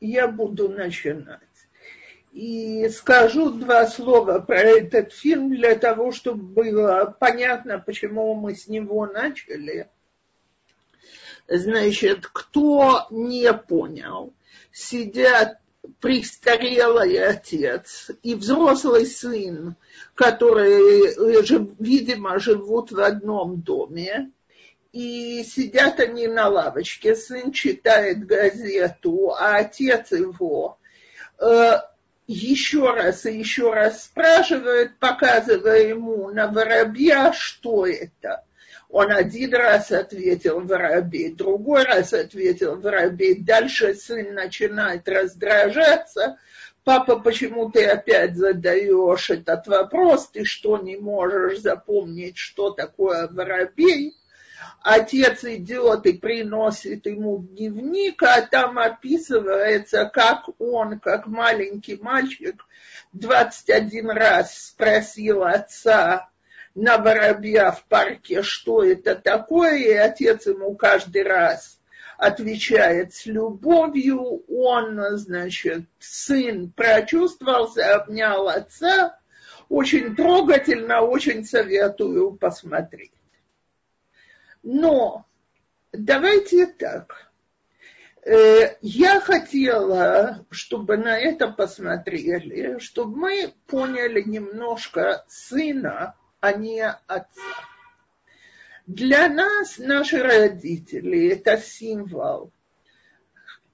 я буду начинать. И скажу два слова про этот фильм для того, чтобы было понятно, почему мы с него начали. Значит, кто не понял, сидят престарелый отец и взрослый сын, которые, видимо, живут в одном доме, и сидят они на лавочке, сын читает газету, а отец его э, еще раз и еще раз спрашивает, показывая ему на воробья, что это. Он один раз ответил воробей, другой раз ответил воробей. Дальше сын начинает раздражаться. Папа, почему ты опять задаешь этот вопрос? Ты что, не можешь запомнить, что такое воробей? Отец идет и приносит ему дневник, а там описывается, как он, как маленький мальчик, 21 раз спросил отца на воробья в парке, что это такое, и отец ему каждый раз отвечает с любовью. Он, значит, сын прочувствовался, обнял отца. Очень трогательно, очень советую посмотреть. Но давайте так. Э, я хотела, чтобы на это посмотрели, чтобы мы поняли немножко сына, а не отца. Для нас наши родители – это символ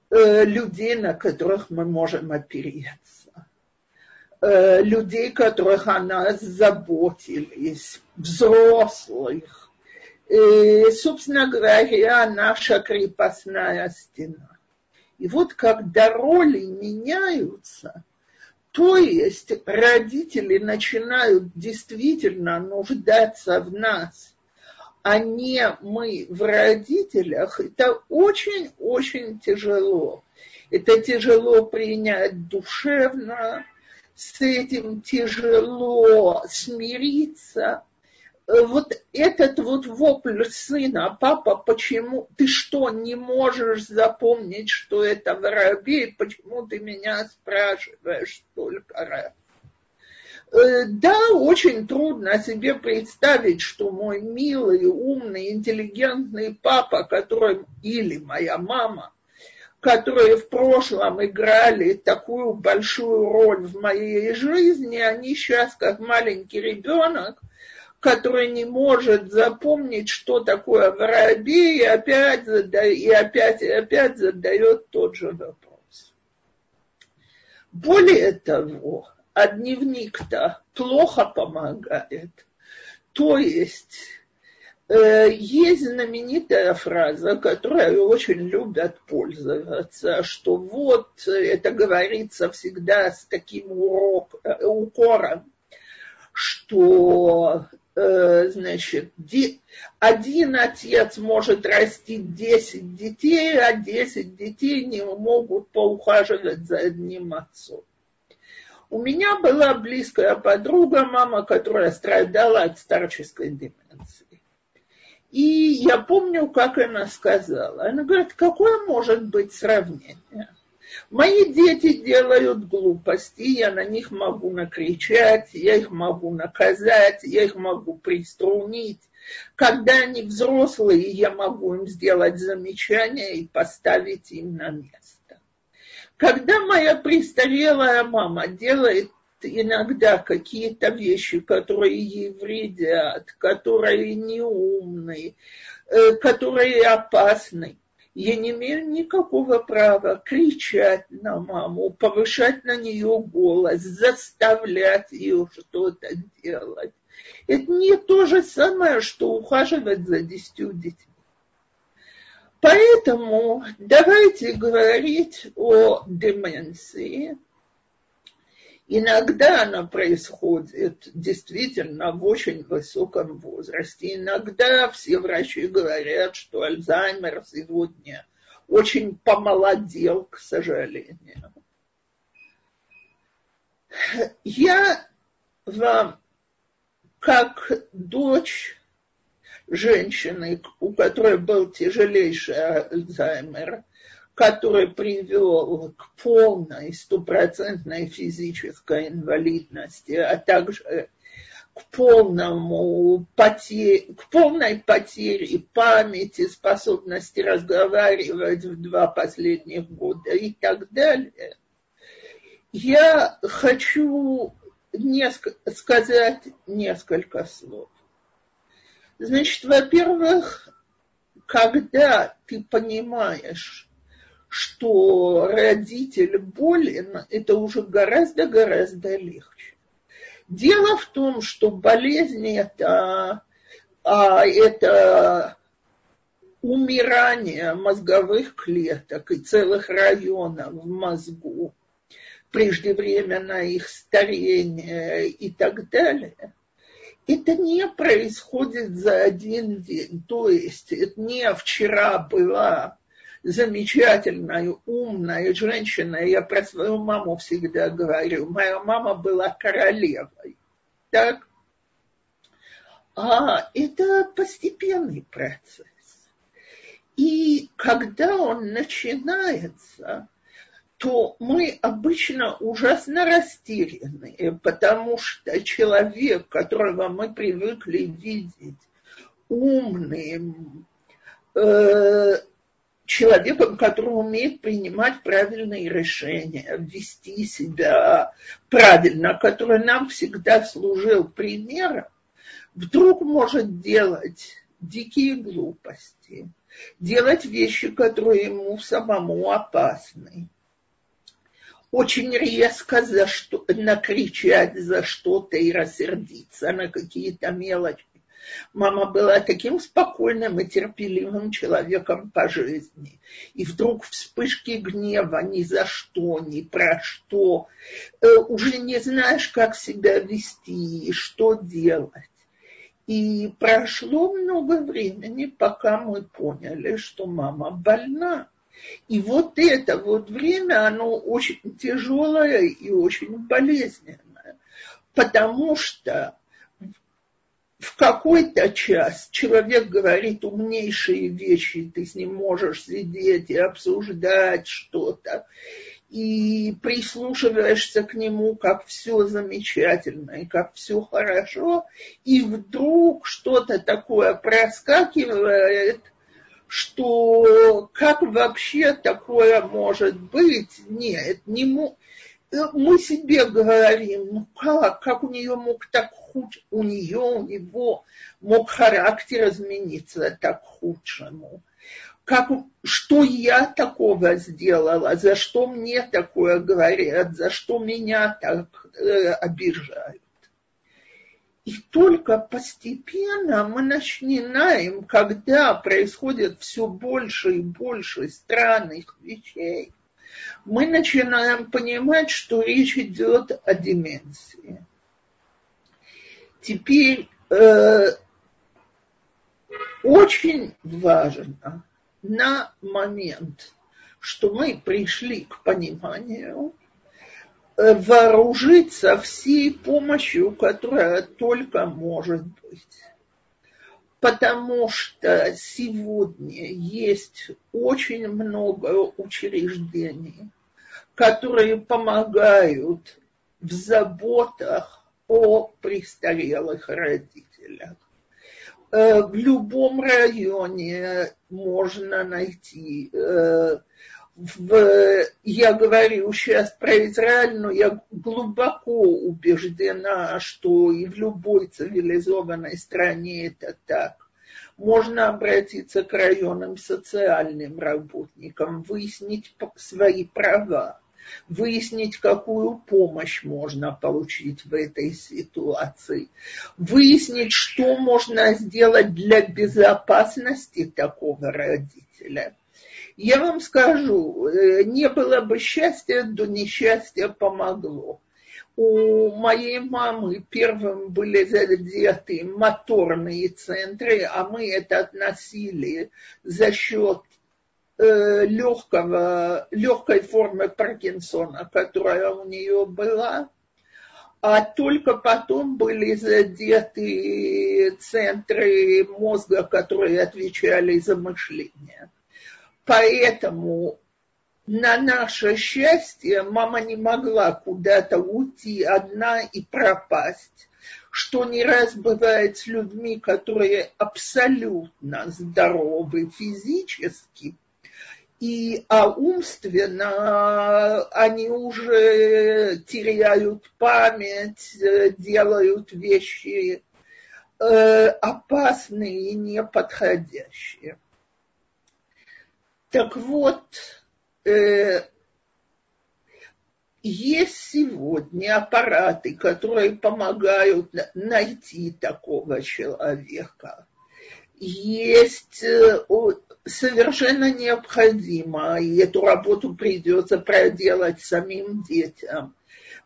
э, людей, на которых мы можем опереться, э, людей, которых о нас заботились, взрослых, и, собственно говоря, наша крепостная стена. И вот когда роли меняются, то есть родители начинают действительно нуждаться в нас, а не мы в родителях, это очень-очень тяжело. Это тяжело принять душевно, с этим тяжело смириться, Э, вот этот вот вопль сына, папа, почему ты что, не можешь запомнить, что это воробей, почему ты меня спрашиваешь столько раз? Э, да, очень трудно себе представить, что мой милый, умный, интеллигентный папа, который, или моя мама, которые в прошлом играли такую большую роль в моей жизни, они сейчас, как маленький ребенок, который не может запомнить, что такое воробей, и опять, задает, и опять, и опять задает тот же вопрос. Более того, а дневник-то плохо помогает. То есть э, есть знаменитая фраза, которой очень любят пользоваться, что вот это говорится всегда с таким урок, э, укором, что значит, один отец может растить 10 детей, а 10 детей не могут поухаживать за одним отцом. У меня была близкая подруга, мама, которая страдала от старческой деменции. И я помню, как она сказала. Она говорит, какое может быть сравнение? Мои дети делают глупости, я на них могу накричать, я их могу наказать, я их могу приструнить. Когда они взрослые, я могу им сделать замечание и поставить им на место. Когда моя престарелая мама делает иногда какие-то вещи, которые ей вредят, которые неумные, э, которые опасны, я не имею никакого права кричать на маму, повышать на нее голос, заставлять ее что-то делать. Это не то же самое, что ухаживать за десятью детьми. Поэтому давайте говорить о деменции Иногда она происходит действительно в очень высоком возрасте. Иногда все врачи говорят, что Альцгеймер сегодня очень помолодел, к сожалению. Я вам, как дочь женщины, у которой был тяжелейший Альцгеймер, который привел к полной стопроцентной физической инвалидности, а также к полному потере, к полной потере памяти, способности разговаривать в два последних года и так далее. Я хочу несколько, сказать несколько слов. Значит, во-первых, когда ты понимаешь, что родитель болен, это уже гораздо-гораздо легче. Дело в том, что болезнь это, а, это умирание мозговых клеток и целых районов в мозгу, преждевременное их старение и так далее, это не происходит за один день. То есть это не вчера была замечательная, умная женщина. Я про свою маму всегда говорю. Моя мама была королевой. Так? А это постепенный процесс. И когда он начинается, то мы обычно ужасно растеряны, потому что человек, которого мы привыкли видеть умным, э, человеком, который умеет принимать правильные решения, вести себя правильно, который нам всегда служил примером, вдруг может делать дикие глупости, делать вещи, которые ему самому опасны, очень резко за что, накричать за что-то и рассердиться на какие-то мелочи Мама была таким спокойным и терпеливым человеком по жизни. И вдруг вспышки гнева ни за что, ни про что. Э, уже не знаешь, как себя вести и что делать. И прошло много времени, пока мы поняли, что мама больна. И вот это вот время, оно очень тяжелое и очень болезненное, потому что в какой-то час человек говорит умнейшие вещи, ты с ним можешь сидеть и обсуждать что-то, и прислушиваешься к нему, как все замечательно и как все хорошо, и вдруг что-то такое проскакивает, что как вообще такое может быть? Нет, не мы себе говорим, ну как, как у нее мог так худ, у нее, у него мог характер измениться так худшему. Как, что я такого сделала, за что мне такое говорят, за что меня так э, обижают. И только постепенно мы начинаем, когда происходит все больше и больше странных вещей, мы начинаем понимать, что речь идет о деменции. Теперь э, очень важно на момент, что мы пришли к пониманию, э, вооружиться всей помощью, которая только может быть. Потому что сегодня есть очень много учреждений, которые помогают в заботах о престарелых родителях. Э, в любом районе можно найти. В, я говорю сейчас про Израиль, но я глубоко убеждена, что и в любой цивилизованной стране это так. Можно обратиться к районным социальным работникам, выяснить свои права выяснить, какую помощь можно получить в этой ситуации, выяснить, что можно сделать для безопасности такого родителя. Я вам скажу, э, не было бы счастья, до несчастья помогло. У моей мамы первым были задеты моторные центры, а мы это относили за счет Э, легкого, легкой формы Паркинсона, которая у нее была, а только потом были задеты центры мозга, которые отвечали за мышление. Поэтому на наше счастье мама не могла куда-то уйти одна и пропасть, что не раз бывает с людьми, которые абсолютно здоровы физически, и, а умственно они уже теряют память, делают вещи э, опасные и неподходящие. Так вот, э, есть сегодня аппараты, которые помогают найти такого человека. Есть э, совершенно необходимо, и эту работу придется проделать самим детям,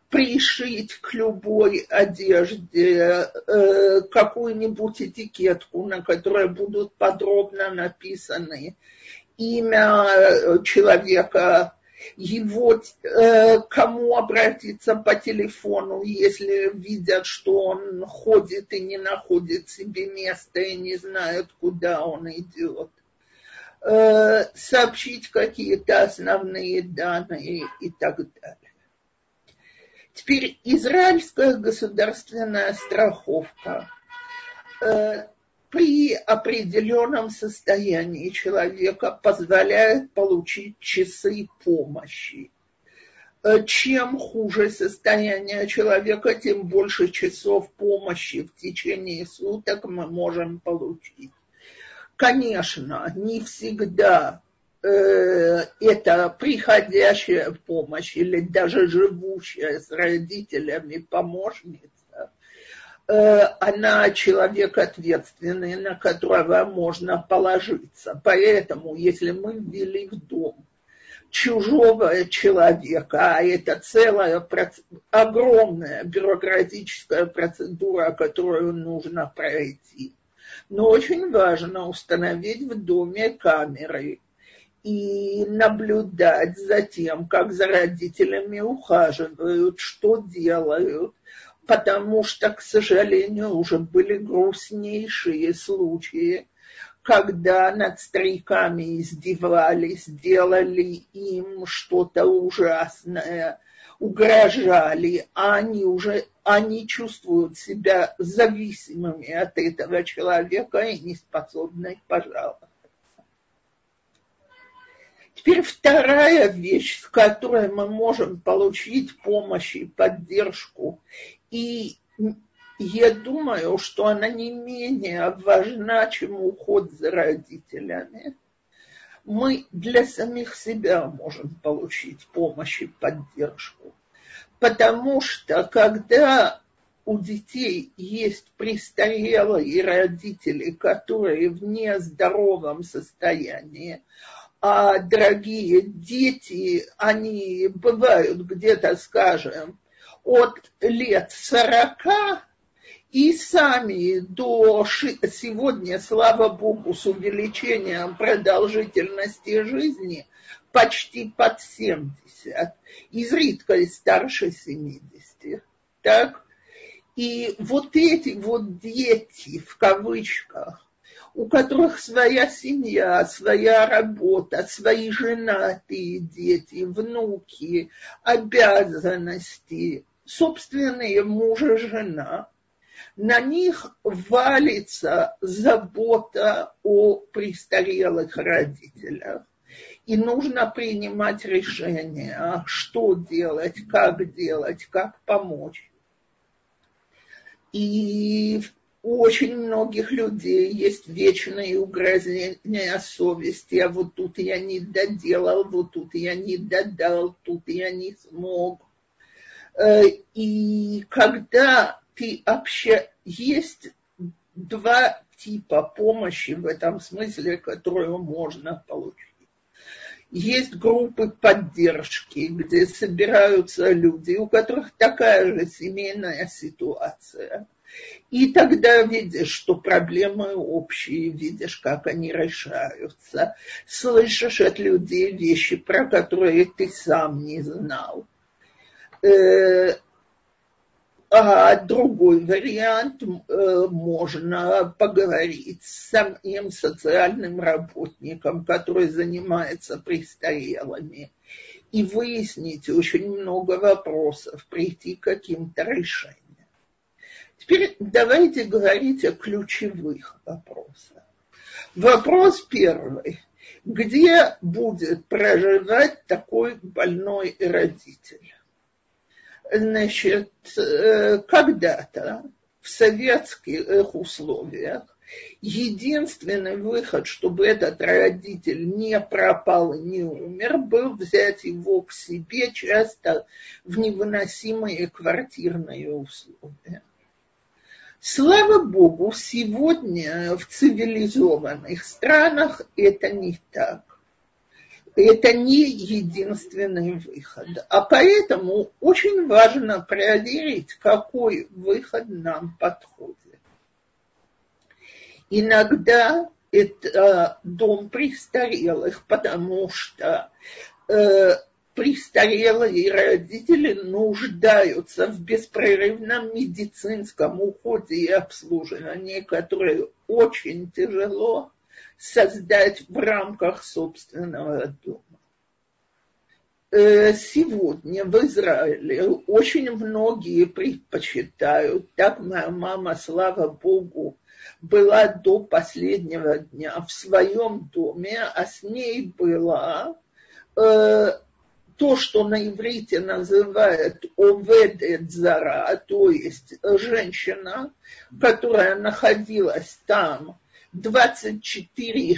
пришить к любой одежде э, какую-нибудь этикетку, на которой будут подробно написаны имя э, человека, его, э, кому обратиться по телефону, если видят, что он ходит и не находит себе места и не знает, куда он идет. Э, сообщить какие-то основные данные и так далее. Теперь израильская государственная страховка при определенном состоянии человека позволяет получить часы помощи. Э, чем хуже состояние человека, тем больше часов помощи в течение суток мы можем получить. Конечно, не всегда э, это приходящая помощь или даже живущая с родителями помощница она человек ответственный, на которого можно положиться. Поэтому, если мы ввели в дом чужого человека, а это целая огромная бюрократическая процедура, которую нужно пройти, но очень важно установить в доме камеры и наблюдать за тем, как за родителями ухаживают, что делают, потому что, к сожалению, уже были грустнейшие случаи, когда над стариками издевались, делали им что-то ужасное, угрожали, а они уже они чувствуют себя зависимыми от этого человека и не способны пожаловаться. Теперь вторая вещь, с которой мы можем получить помощь и поддержку, и я думаю, что она не менее важна, чем уход за родителями. Мы для самих себя можем получить помощь и поддержку. Потому что когда у детей есть престарелые родители, которые в нездоровом состоянии, а дорогие дети, они бывают где-то, скажем, от лет сорока и сами до сегодня, слава богу, с увеличением продолжительности жизни почти под 70, изредка и старше 70. Так? И вот эти вот дети, в кавычках, у которых своя семья, своя работа, свои женатые дети, внуки, обязанности, собственные мужа, жена, на них валится забота о престарелых родителях. И нужно принимать решение, что делать, как делать, как помочь. И у очень многих людей есть вечные угрызения совести, а вот тут я не доделал, вот тут я не додал, тут я не смог. Э, и когда ты общаешься, есть два типа помощи в этом смысле, которую можно получить. Есть группы поддержки, где собираются люди, у которых такая же семейная ситуация. И тогда видишь, что проблемы общие, видишь, как они решаются. Слышишь от людей вещи, про которые ты сам не знал. А другой вариант э, можно поговорить с самим социальным работником, который занимается престарелыми, и выяснить очень много вопросов, прийти к каким-то решениям. Теперь давайте говорить о ключевых вопросах. Вопрос первый. Где будет проживать такой больной родитель? Значит, э, когда-то в советских условиях единственный выход, чтобы этот родитель не пропал и не умер, был взять его к себе часто в невыносимые квартирные условия. Слава Богу, сегодня в цивилизованных странах это не так. Это не единственный выход. А поэтому очень важно проверить, какой выход нам подходит. Иногда это дом престарелых, потому что э, престарелые родители нуждаются в беспрерывном медицинском уходе и обслуживании, которое очень тяжело создать в рамках собственного дома. Э, сегодня в Израиле очень многие предпочитают, так моя мама, слава Богу, была до последнего дня в своем доме, а с ней была э, то, что на иврите называют оведет зара, то есть женщина, которая находилась там 24-6,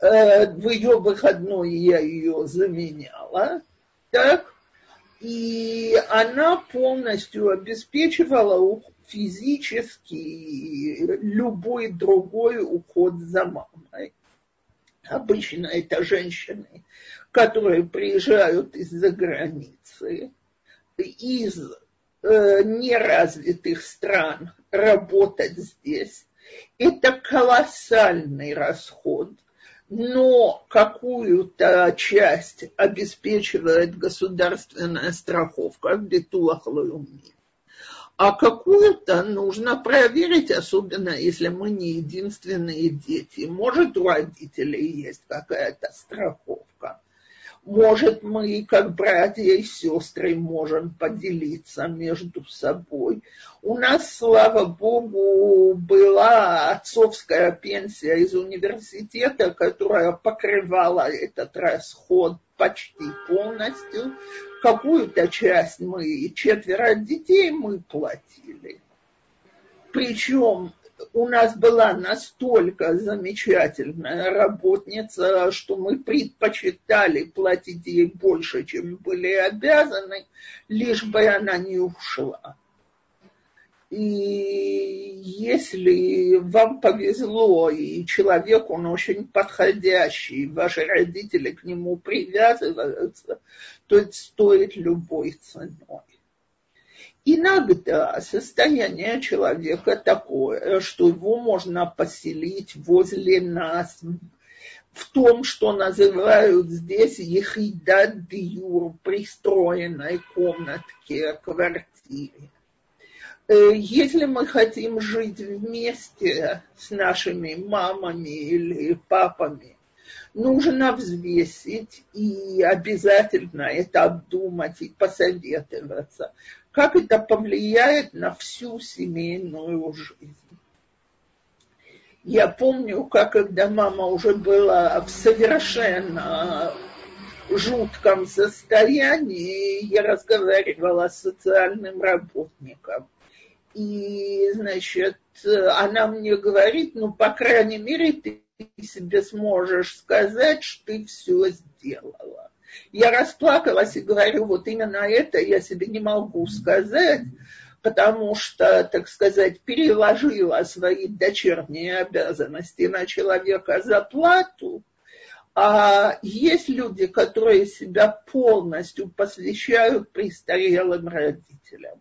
э, в ее выходной я ее заменяла, так, и она полностью обеспечивала физический любой другой уход за мамой. Обычно это женщины, которые приезжают из-за границы, из э, неразвитых стран работать здесь. Это колоссальный расход, но какую-то часть обеспечивает государственная страховка в Бетулах Луми а какую-то нужно проверить, особенно если мы не единственные дети. Может, у родителей есть какая-то страховка. Может, мы, как братья и сестры, можем поделиться между собой. У нас, слава богу, была отцовская пенсия из университета, которая покрывала этот расход почти полностью. Какую-то часть мы, четверо детей мы платили. Причем у нас была настолько замечательная работница, что мы предпочитали платить ей больше, чем были обязаны, лишь бы она не ушла. И если вам повезло, и человек, он очень подходящий, ваши родители к нему привязываются, то это стоит любой ценой. Иногда состояние человека такое, что его можно поселить возле нас, в том, что называют здесь ехидат диюр, пристроенной комнатке, квартире. Э, если мы хотим жить вместе с нашими мамами или папами, нужно взвесить и обязательно это обдумать и посоветоваться, как это повлияет на всю семейную жизнь. Я помню, как когда мама уже была в совершенно жутком состоянии, я разговаривала с социальным работником. И, значит, она мне говорит, ну, по крайней мере, ты себе сможешь сказать, что ты все сделала. Я расплакалась и говорю, вот именно это я себе не могу сказать, потому что, так сказать, переложила свои дочерние обязанности на человека за плату, а есть люди, которые себя полностью посвящают престарелым родителям.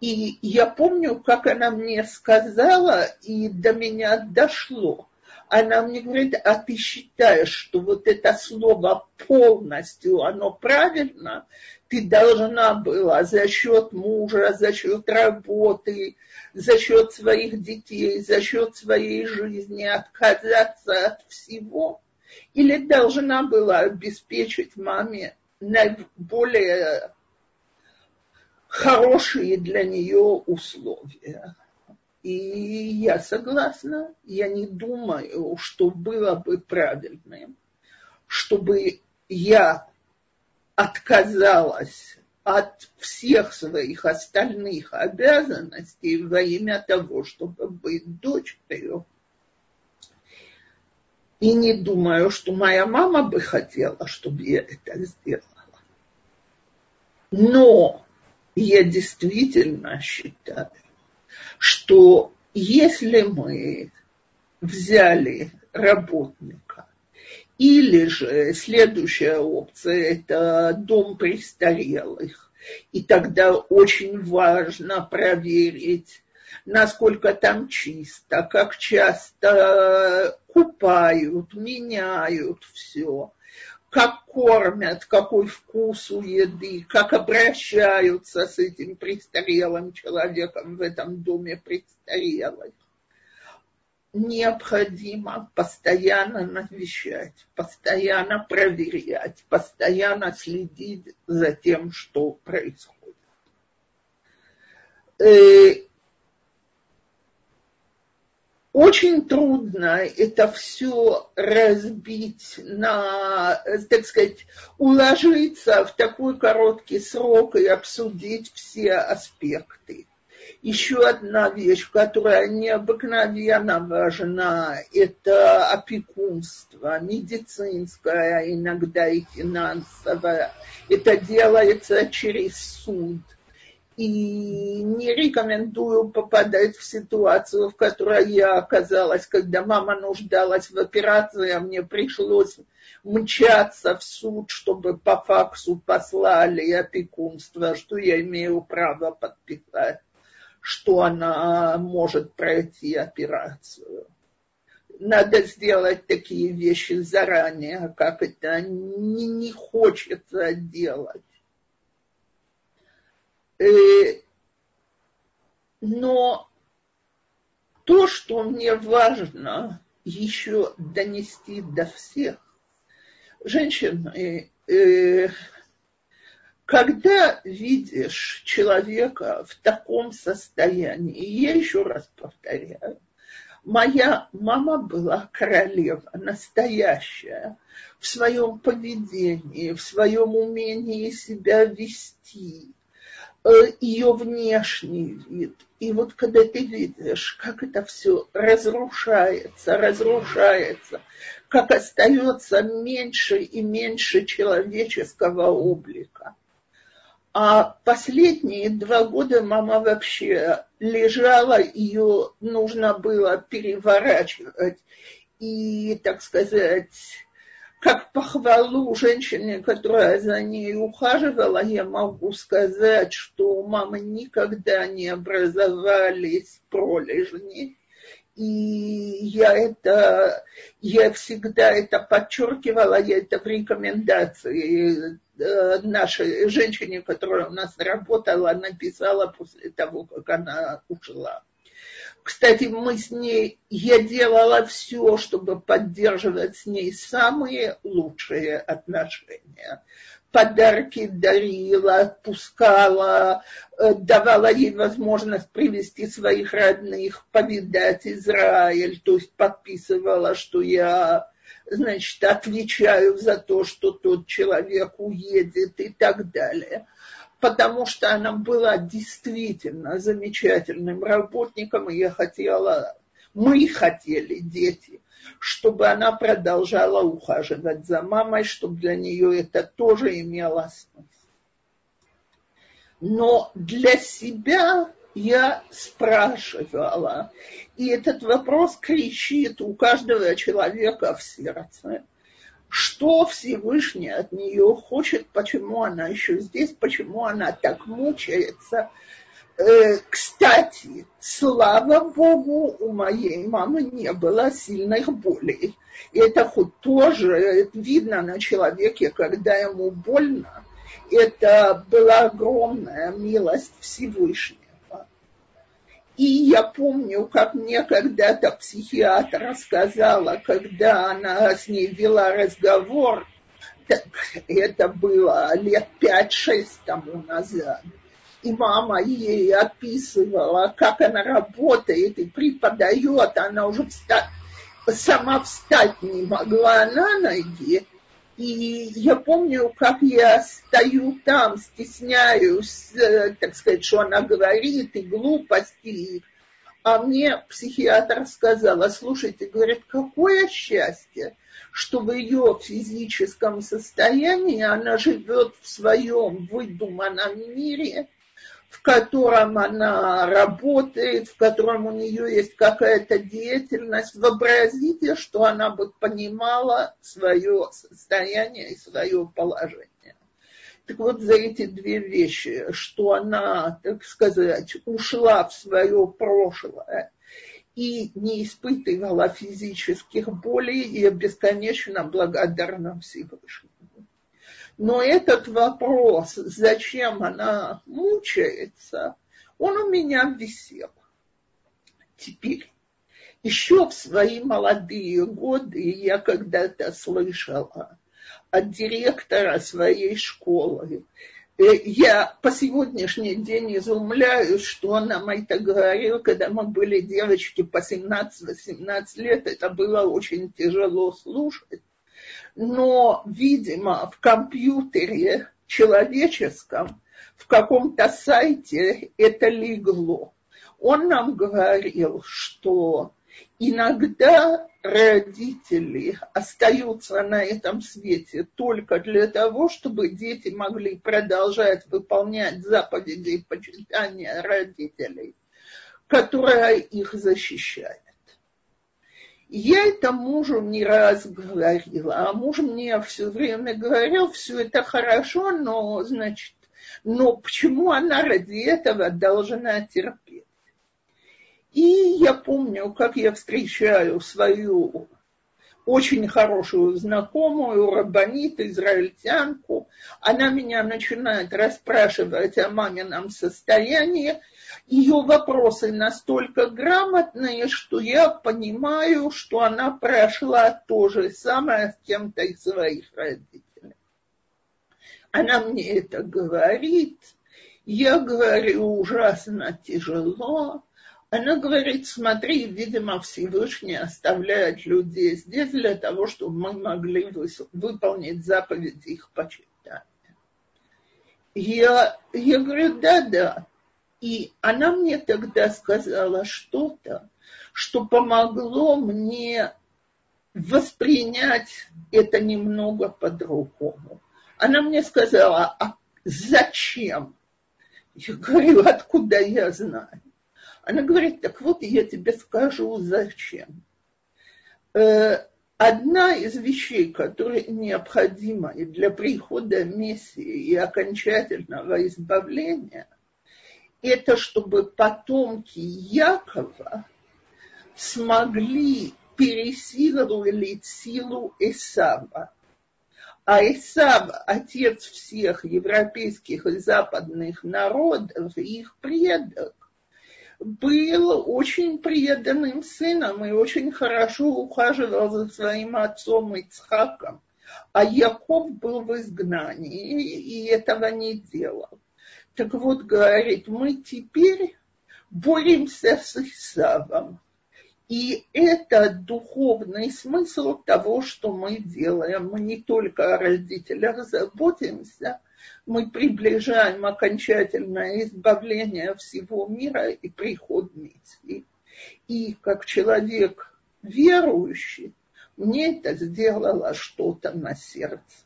И я помню, как она мне сказала, и до меня дошло. Она мне говорит, а ты считаешь, что вот это слово полностью, оно правильно? Ты должна была за счет мужа, за счет работы, за счет своих детей, за счет своей жизни отказаться от всего. или должна была обеспечить маме наиболее хорошие для нее условия. И я согласна, я не думаю, что было бы правильным, чтобы я отказалась от всех своих остальных обязанностей во имя того, чтобы быть дочерью. И не думаю, что моя мама бы хотела, чтобы я это сделала. Но я действительно считаю, что если мы взяли работника, или же следующая опция – это дом престарелых. И тогда очень важно проверить, насколько там чисто, как часто купают, меняют все, как кормят, какой вкус у еды, как обращаются с этим престарелым человеком в этом доме престарелых необходимо постоянно навещать, постоянно проверять, постоянно следить за тем, что происходит. Э, очень трудно это все разбить на, так сказать, уложиться в такой короткий срок и обсудить все аспекты. Еще одна вещь, которая необыкновенно важна, это опекунство, медицинское, иногда и финансовое. Это делается через суд. И не рекомендую попадать в ситуацию, в которой я оказалась, когда мама нуждалась в операции, а мне пришлось мчаться в суд, чтобы по факсу послали опекунство, что я имею право подписать что она может пройти операцию. Надо сделать такие вещи заранее, как это не, не хочется делать. Э, но то, что мне важно еще донести до всех, женщины, э, когда видишь человека в таком состоянии, я еще раз повторяю, моя мама была королева, настоящая, в своем поведении, в своем умении себя вести, э, ее внешний вид. И вот когда ты видишь, как это все разрушается, разрушается, как остается меньше и меньше человеческого облика – а последние два года мама вообще лежала, ее нужно было переворачивать. И, так сказать, как похвалу женщине, которая за ней ухаживала, я могу сказать, что у мамы никогда не образовались пролежни. И я это, я всегда это подчеркивала, я это в рекомендации Э, нашей женщине, которая у нас работала, написала после того, как она ушла. Кстати, мы с ней, я делала все, чтобы поддерживать с ней самые лучшие отношения. Подарки дарила, отпускала, э, давала ей возможность привести своих родных, повидать Израиль, то есть подписывала, что я значит, отвечаю за то, что тот человек уедет и так далее. Потому что она была действительно замечательным работником, и я хотела, мы хотели, дети, чтобы она продолжала ухаживать за мамой, чтобы для нее это тоже имело смысл. Но для себя я спрашивала, и этот вопрос кричит у каждого человека в сердце, что Всевышний от нее хочет, почему она еще здесь, почему она так мучается. Э, кстати, слава Богу, у моей мамы не было сильных болей. И это хоть тоже видно на человеке, когда ему больно. Это была огромная милость Всевышнего. И я помню, как мне когда-то психиатр рассказала, когда она с ней вела разговор, так это было лет 5-6 тому назад. И мама ей описывала, как она работает и преподает. Она уже вста... сама встать не могла на ноги. И я помню, как я стою там, стесняюсь, э, так сказать, что она говорит, и глупости. А мне психиатр сказала, слушайте, говорит, какое счастье, что в ее физическом состоянии она живет в своем выдуманном мире, в котором она работает, в котором у нее есть какая-то деятельность. Вообразите, что она бы понимала свое состояние и свое положение. Так вот, за эти две вещи, что она, так сказать, ушла в свое прошлое и не испытывала физических болей, я бесконечно благодарна Всевышнему. Но этот вопрос, зачем она мучается, он у меня висел. Теперь, еще в свои молодые годы я когда-то слышала от директора своей школы, э, я по сегодняшний день изумляюсь, что она нам это говорила, когда мы были девочки по 17-18 лет. Это было очень тяжело слушать но, видимо, в компьютере человеческом, в каком-то сайте это легло. Он нам говорил, что иногда родители остаются на этом свете только для того, чтобы дети могли продолжать выполнять заповеди почитания родителей, которая их защищает. Я это мужу не раз говорила, а муж мне все время говорил, все это хорошо, но, значит, но почему она ради этого должна терпеть? И я помню, как я встречаю свою очень хорошую знакомую, рабанит, израильтянку. Она меня начинает расспрашивать о мамином состоянии, ее вопросы настолько грамотные, что я понимаю, что она прошла то же самое с кем-то из своих родителей. Она мне это говорит, я говорю ужасно тяжело. Она говорит, смотри, видимо, Всевышний оставляет людей здесь для того, чтобы мы могли выполнить заповеди их почитания. Я, я говорю, да-да, и она мне тогда сказала что-то, что помогло мне воспринять это немного по-другому. Она мне сказала, а зачем? Я говорю, откуда я знаю? Она говорит, так вот я тебе скажу, зачем. Э, одна из вещей, которые необходимы для прихода Мессии и окончательного избавления, это чтобы потомки Якова смогли пересиловать силу Исава. А Исав, отец всех европейских и западных народов, их предок, был очень преданным сыном и очень хорошо ухаживал за своим отцом Ицхаком. А Яков был в изгнании и этого не делал. Так вот, говорит, мы теперь боремся с Исавом. И это духовный смысл того, что мы делаем. Мы не только о родителях заботимся, мы приближаем окончательное избавление всего мира и приход Мессии. И как человек верующий, мне это сделало что-то на сердце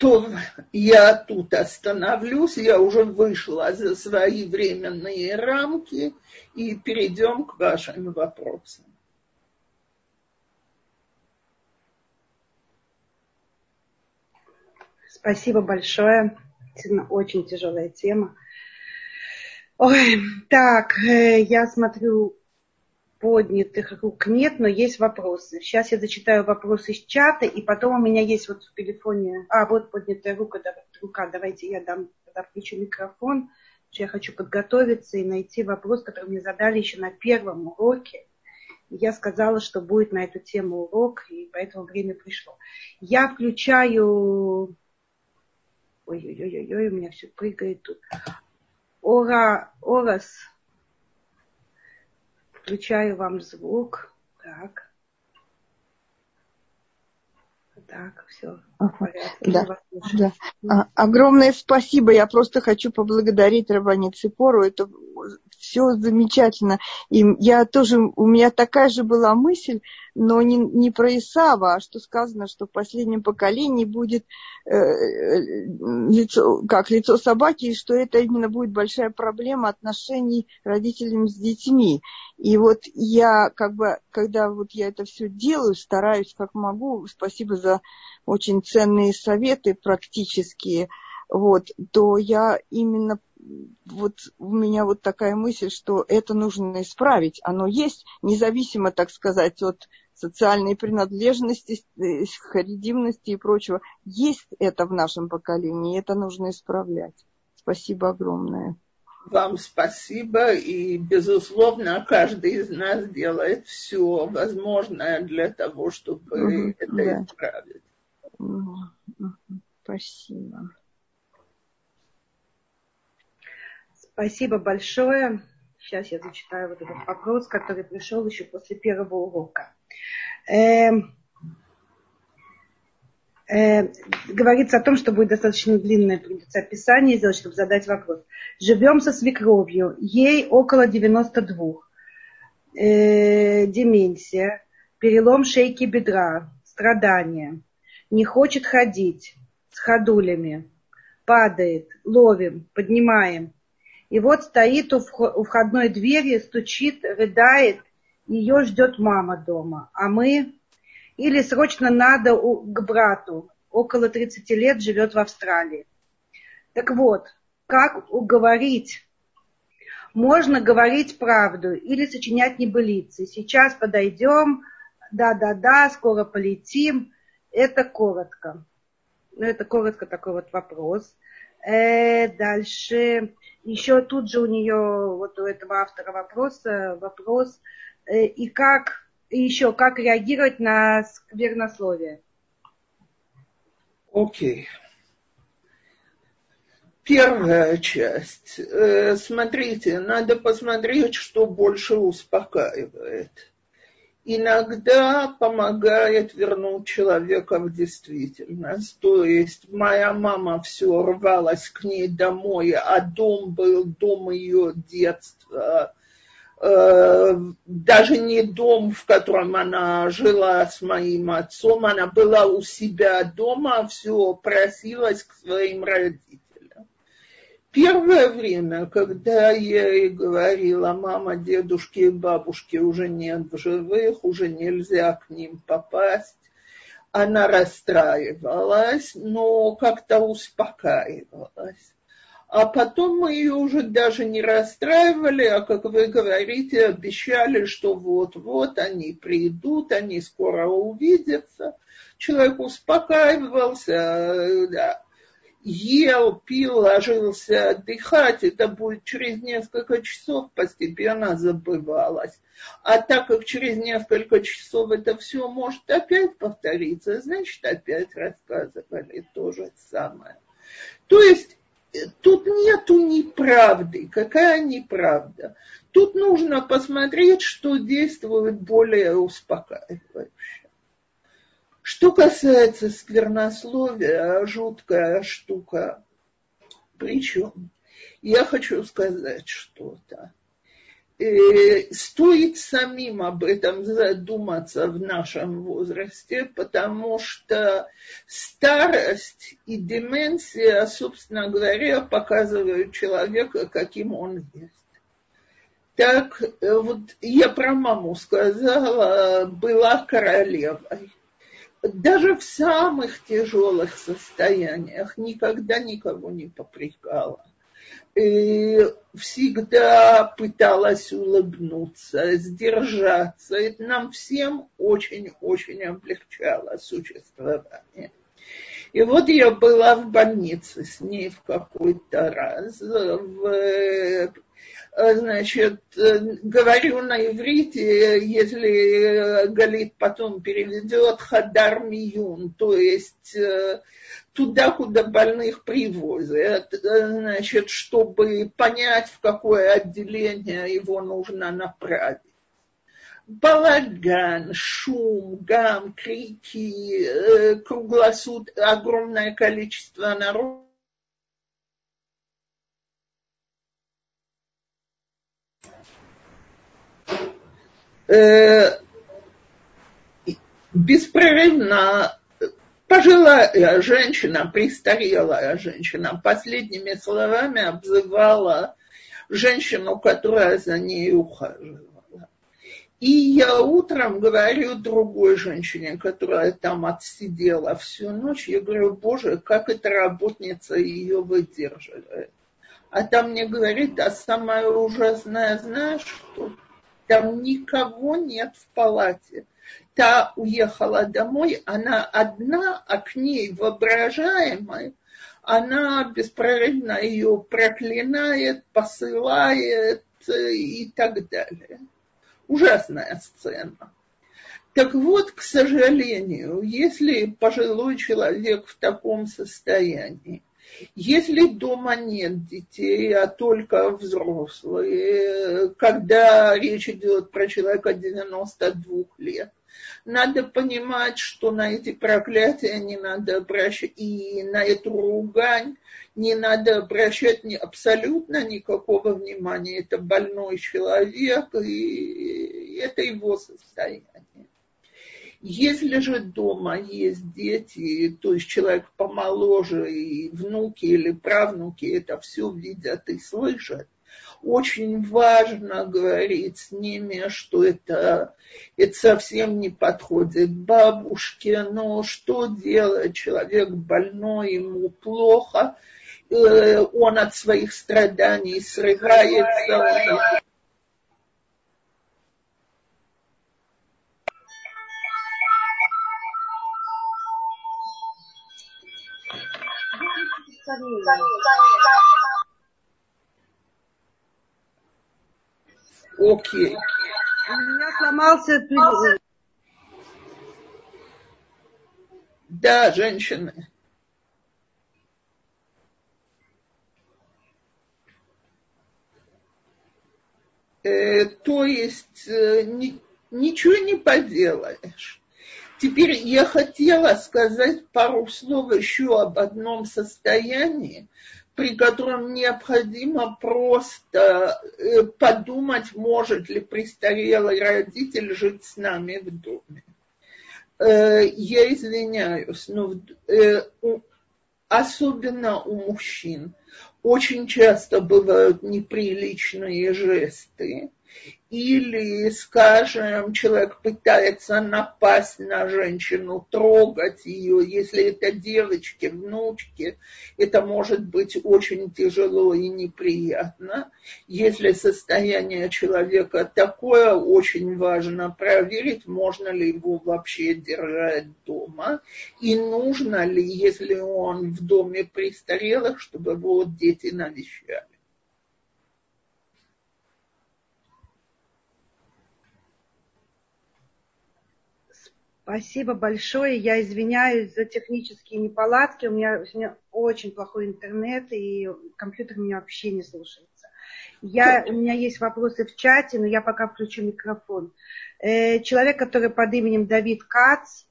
то я тут остановлюсь, я уже вышла за свои временные рамки и перейдем к вашим вопросам. Спасибо большое. Очень тяжелая тема. Ой, так, э, я смотрю, поднятых рук нет, но есть вопросы. Сейчас я зачитаю вопросы из чата, и потом у меня есть вот в телефоне... А, вот поднятая рука, рука давайте я дам, тогда включу микрофон. я хочу подготовиться и найти вопрос, который мне задали еще на первом уроке. Я сказала, что будет на эту тему урок, и поэтому время пришло. Я включаю... Ой-ой-ой, у меня все прыгает тут. Ора, Орас. Включаю вам звук. Так. Так, все. Да, да. А, огромное спасибо. Я просто хочу поблагодарить Рабани Ципору. Это все замечательно. И я тоже, у меня такая же была мысль, но не, не про Исава, а что сказано, что в последнем поколении будет э, лицо, как лицо собаки, и что это именно будет большая проблема отношений родителям с детьми. И вот я, как бы, когда вот я это все делаю, стараюсь как могу, спасибо за очень ценные советы практические, вот, то я именно вот у меня вот такая мысль, что это нужно исправить. Оно есть, независимо, так сказать, от социальной принадлежности, э, харидимности и прочего. Есть это в нашем поколении, и это нужно исправлять. Спасибо огромное. Вам спасибо, и, безусловно, каждый из нас делает все возможное для того, чтобы угу, это да. исправить. Спасибо. Спасибо большое. Сейчас я зачитаю вот этот вопрос, который пришел еще после первого урока. Э, э, говорится о том, что будет достаточно длинное придется описание сделать, чтобы задать вопрос. Живем со свекровью, ей около 92. Э, деменция, перелом шейки бедра, страдания, не хочет ходить с ходулями, падает, ловим, поднимаем, и вот стоит у входной двери, стучит, рыдает, ее ждет мама дома. А мы... Или срочно надо к брату, около 30 лет живет в Австралии. Так вот, как уговорить? Можно говорить правду или сочинять небылицы. Сейчас подойдем, да-да-да, скоро полетим. Это коротко. Ну, это коротко такой вот вопрос. Э, дальше еще тут же у нее, вот у этого автора вопроса, вопрос, э, и как, еще как реагировать на сквернословие. Окей. Первая часть. Э, смотрите, надо посмотреть, что больше успокаивает иногда помогает вернуть человека в действительность. То есть моя мама все рвалась к ней домой, а дом был дом ее детства. Э, даже не дом, в котором она жила с моим отцом, она была у себя дома, все просилась к своим родителям. Первое время, когда я ей говорила, мама, дедушки и бабушки уже нет в живых, уже нельзя к ним попасть, она расстраивалась, но как-то успокаивалась. А потом мы ее уже даже не расстраивали, а, как вы говорите, обещали, что вот-вот они придут, они скоро увидятся. Человек успокаивался, да ел, пил, ложился отдыхать, это будет через несколько часов постепенно забывалось. А так как через несколько часов это все может опять повториться, значит опять рассказывали то же самое. То есть э, тут нету неправды. Какая неправда? Тут нужно посмотреть, что действует более успокаивающе. Что касается сквернословия, жуткая штука. Причем я хочу сказать что-то. И стоит самим об этом задуматься в нашем возрасте, потому что старость и деменция, собственно говоря, показывают человека, каким он есть. Так вот я про маму сказала, была королевой даже в самых тяжелых состояниях никогда никого не попрекала. И всегда пыталась улыбнуться, сдержаться. Это нам всем очень-очень облегчало существование. И вот я была в больнице с ней в какой-то раз, в значит, э, говорю на иврите, если Галит потом переведет Хадар Миюн, то есть э, туда, куда больных привозят, значит, чтобы понять, в какое отделение его нужно направить. Балаган, шум, гам, крики, круглосут, огромное количество народа беспрерывно пожилая женщина, престарелая женщина, последними словами обзывала женщину, которая за ней ухаживала. И я утром говорю другой женщине, которая там отсидела всю ночь, я говорю, боже, как эта работница ее выдерживает. А там мне говорит, а самое ужасное, знаешь что? Там никого нет в палате. Та уехала домой, она одна, а к ней воображаемой, она беспрерывно ее проклинает, посылает и так далее. Ужасная сцена. Так вот, к сожалению, если пожилой человек в таком состоянии, если дома нет детей, а только взрослые, когда речь идет про человека 92 лет, надо понимать, что на эти проклятия не надо обращать, и на эту ругань не надо обращать ни, абсолютно никакого внимания. Это больной человек, и это его состояние. Если же дома есть дети, то есть человек помоложе, и внуки или правнуки это все видят и слышат, очень важно говорить с ними, что это, это совсем не подходит бабушке, но что делать, человек больной, ему плохо, э, он от своих страданий срывается, Окей. У меня сломался... Да, женщины. Э, то есть э, ни, ничего не поделаешь. Теперь я хотела сказать пару слов еще об одном состоянии, при котором необходимо просто э, подумать, может ли престарелый родитель жить с нами в доме. Э, я извиняюсь, но э, особенно у мужчин очень часто бывают неприличные жесты, или, скажем, человек пытается напасть на женщину, трогать ее, если это девочки, внучки, это может быть очень тяжело и неприятно. Если состояние человека такое, очень важно проверить, можно ли его вообще держать дома, и нужно ли, если он в доме престарелых, чтобы его дети навещали. Спасибо большое. Я извиняюсь за технические неполадки. У меня, у меня очень плохой интернет, и компьютер меня вообще не слушается. Я, у меня есть вопросы в чате, но я пока включу микрофон. Э, человек, который под именем Давид Кац,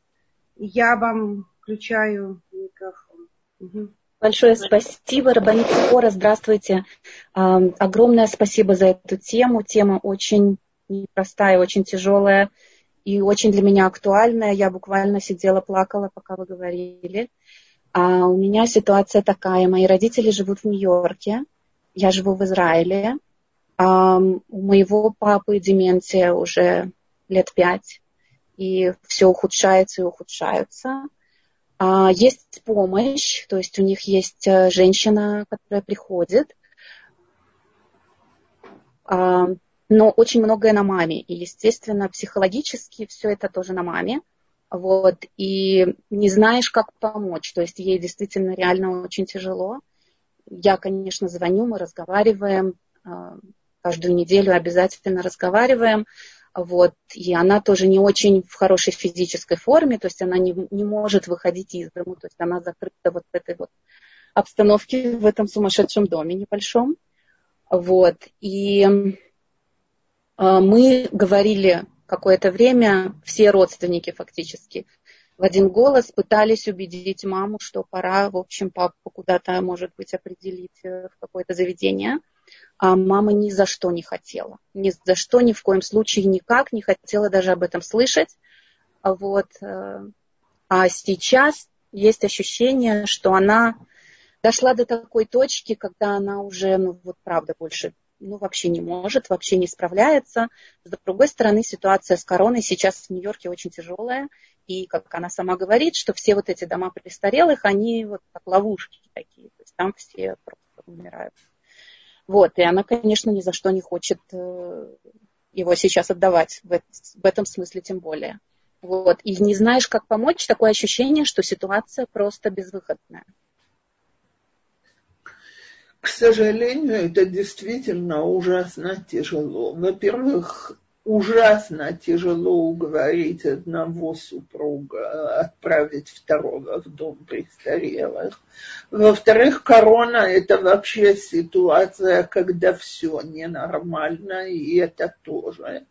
я вам включаю микрофон. Угу. Большое спасибо, Рабанит Скоро, здравствуйте. Огромное спасибо за эту тему. Тема очень непростая, очень тяжелая и очень для меня актуальная. Я буквально сидела, плакала, пока вы говорили. А у меня ситуация такая. Мои родители живут в Нью-Йорке, я живу в Израиле. А у моего папы деменция уже лет пять, и все ухудшается и ухудшается. А есть помощь, то есть у них есть э, женщина, которая приходит. Но очень многое на маме. И, естественно, психологически все это тоже на маме. Вот, и не знаешь, как помочь. То есть ей действительно реально очень тяжело. Я, конечно, звоню, мы разговариваем, а, каждую неделю обязательно разговариваем. Вот, и она тоже не очень в хорошей физической форме, то есть она не, не может выходить из дома, то есть она закрыта вот в этой вот обстановке, в этом сумасшедшем доме небольшом. Вот, и мы говорили какое-то время, все родственники фактически, в один голос пытались убедить маму, что пора, в общем, папу куда-то, может быть, определить э, в какое-то заведение а мама ни за что не хотела. Ни за что, ни в коем случае, никак не хотела даже об этом слышать. Вот. Э, а сейчас есть ощущение, что она дошла до такой точки, когда она уже, ну вот правда, больше ну, вообще не может, вообще не справляется. С другой стороны, ситуация с короной сейчас в Нью-Йорке очень тяжелая. И, как она сама говорит, что все вот эти дома престарелых, они вот как ловушки такие. То есть там все просто умирают. Вот, и она, конечно, ни за что не хочет э, его сейчас отдавать, в, этом смысле тем более. Вот, и не знаешь, как помочь, такое ощущение, что ситуация просто безвыходная. К сожалению, это действительно ужасно тяжело. Во-первых, ужасно тяжело уговорить одного супруга отправить второго в дом престарелых. Во-вторых, корона – это вообще ситуация, когда все ненормально, и это тоже.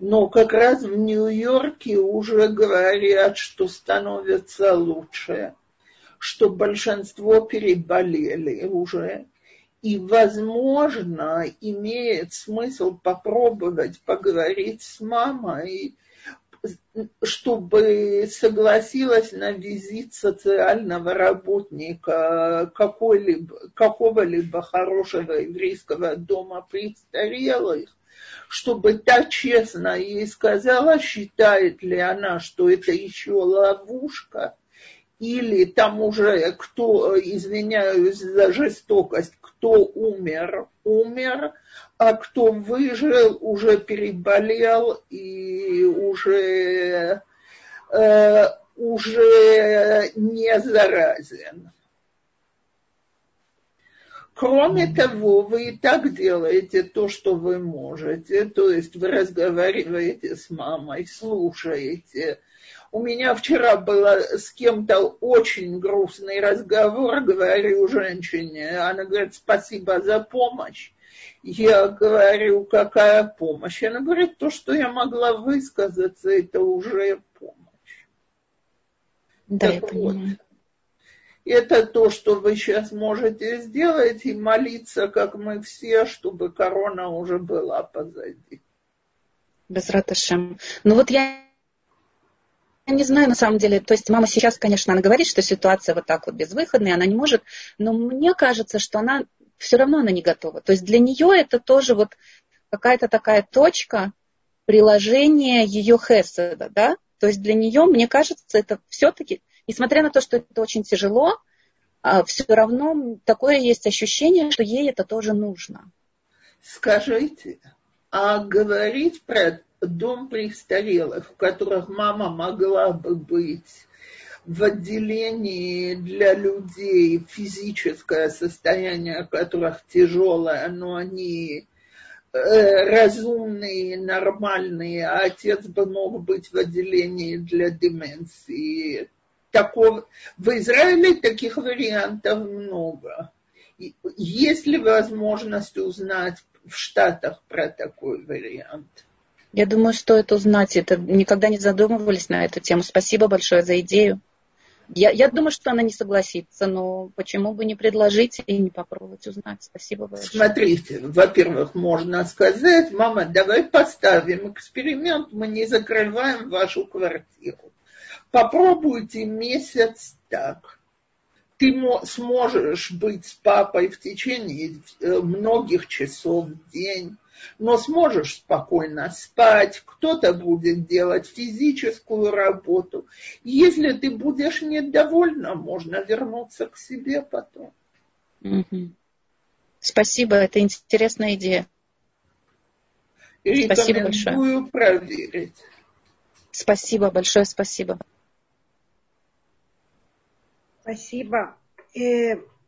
Но как раз в Нью-Йорке уже говорят, что становится лучше, что большинство переболели уже и, возможно, имеет смысл попробовать поговорить с мамой, чтобы согласилась на визит социального работника какого-либо, хорошего еврейского дома престарелых, чтобы та честно ей сказала, считает ли она, что это еще ловушка, или там уже кто, извиняюсь за жестокость, кто умер, умер, а кто выжил, уже переболел и уже, э, уже не заразен. Кроме того, вы и так делаете то, что вы можете, то есть вы разговариваете с мамой, слушаете, у меня вчера был с кем-то очень грустный разговор, говорю женщине, она говорит, спасибо за помощь. Я говорю, какая помощь? Она говорит, то, что я могла высказаться, это уже помощь. Да, так я вот. Это то, что вы сейчас можете сделать, и молиться, как мы все, чтобы корона уже была позади. Без раташем. Ну вот я я не знаю, на самом деле. То есть мама сейчас, конечно, она говорит, что ситуация вот так вот безвыходная, она не может. Но мне кажется, что она все равно она не готова. То есть для нее это тоже вот какая-то такая точка приложения ее хеседа, да? То есть для нее, мне кажется, это все-таки, несмотря на то, что это очень тяжело, а, все равно такое есть ощущение, что ей это тоже нужно. Скажите, а говорить про дом престарелых, в которых мама могла бы быть в отделении для людей, физическое состояние которых тяжелое, но они э, разумные, нормальные, а отец бы мог быть в отделении для деменции. Такого... В Израиле таких вариантов много. Есть ли возможность узнать в Штатах про такой вариант? Я думаю, стоит узнать это. Никогда не задумывались на эту тему. Спасибо большое за идею. Я, я думаю, что она не согласится, но почему бы не предложить и не попробовать узнать? Спасибо большое. Смотрите, во-первых, можно сказать, мама, давай поставим эксперимент, мы не закрываем вашу квартиру. Попробуйте месяц так. Ты сможешь быть с папой в течение э, многих часов в день но сможешь спокойно спать, кто-то будет делать физическую работу. Если ты будешь недовольна, можно вернуться к себе потом. Угу. Спасибо, это интересная идея. Спасибо большое. проверить. Спасибо, большое спасибо. Спасибо.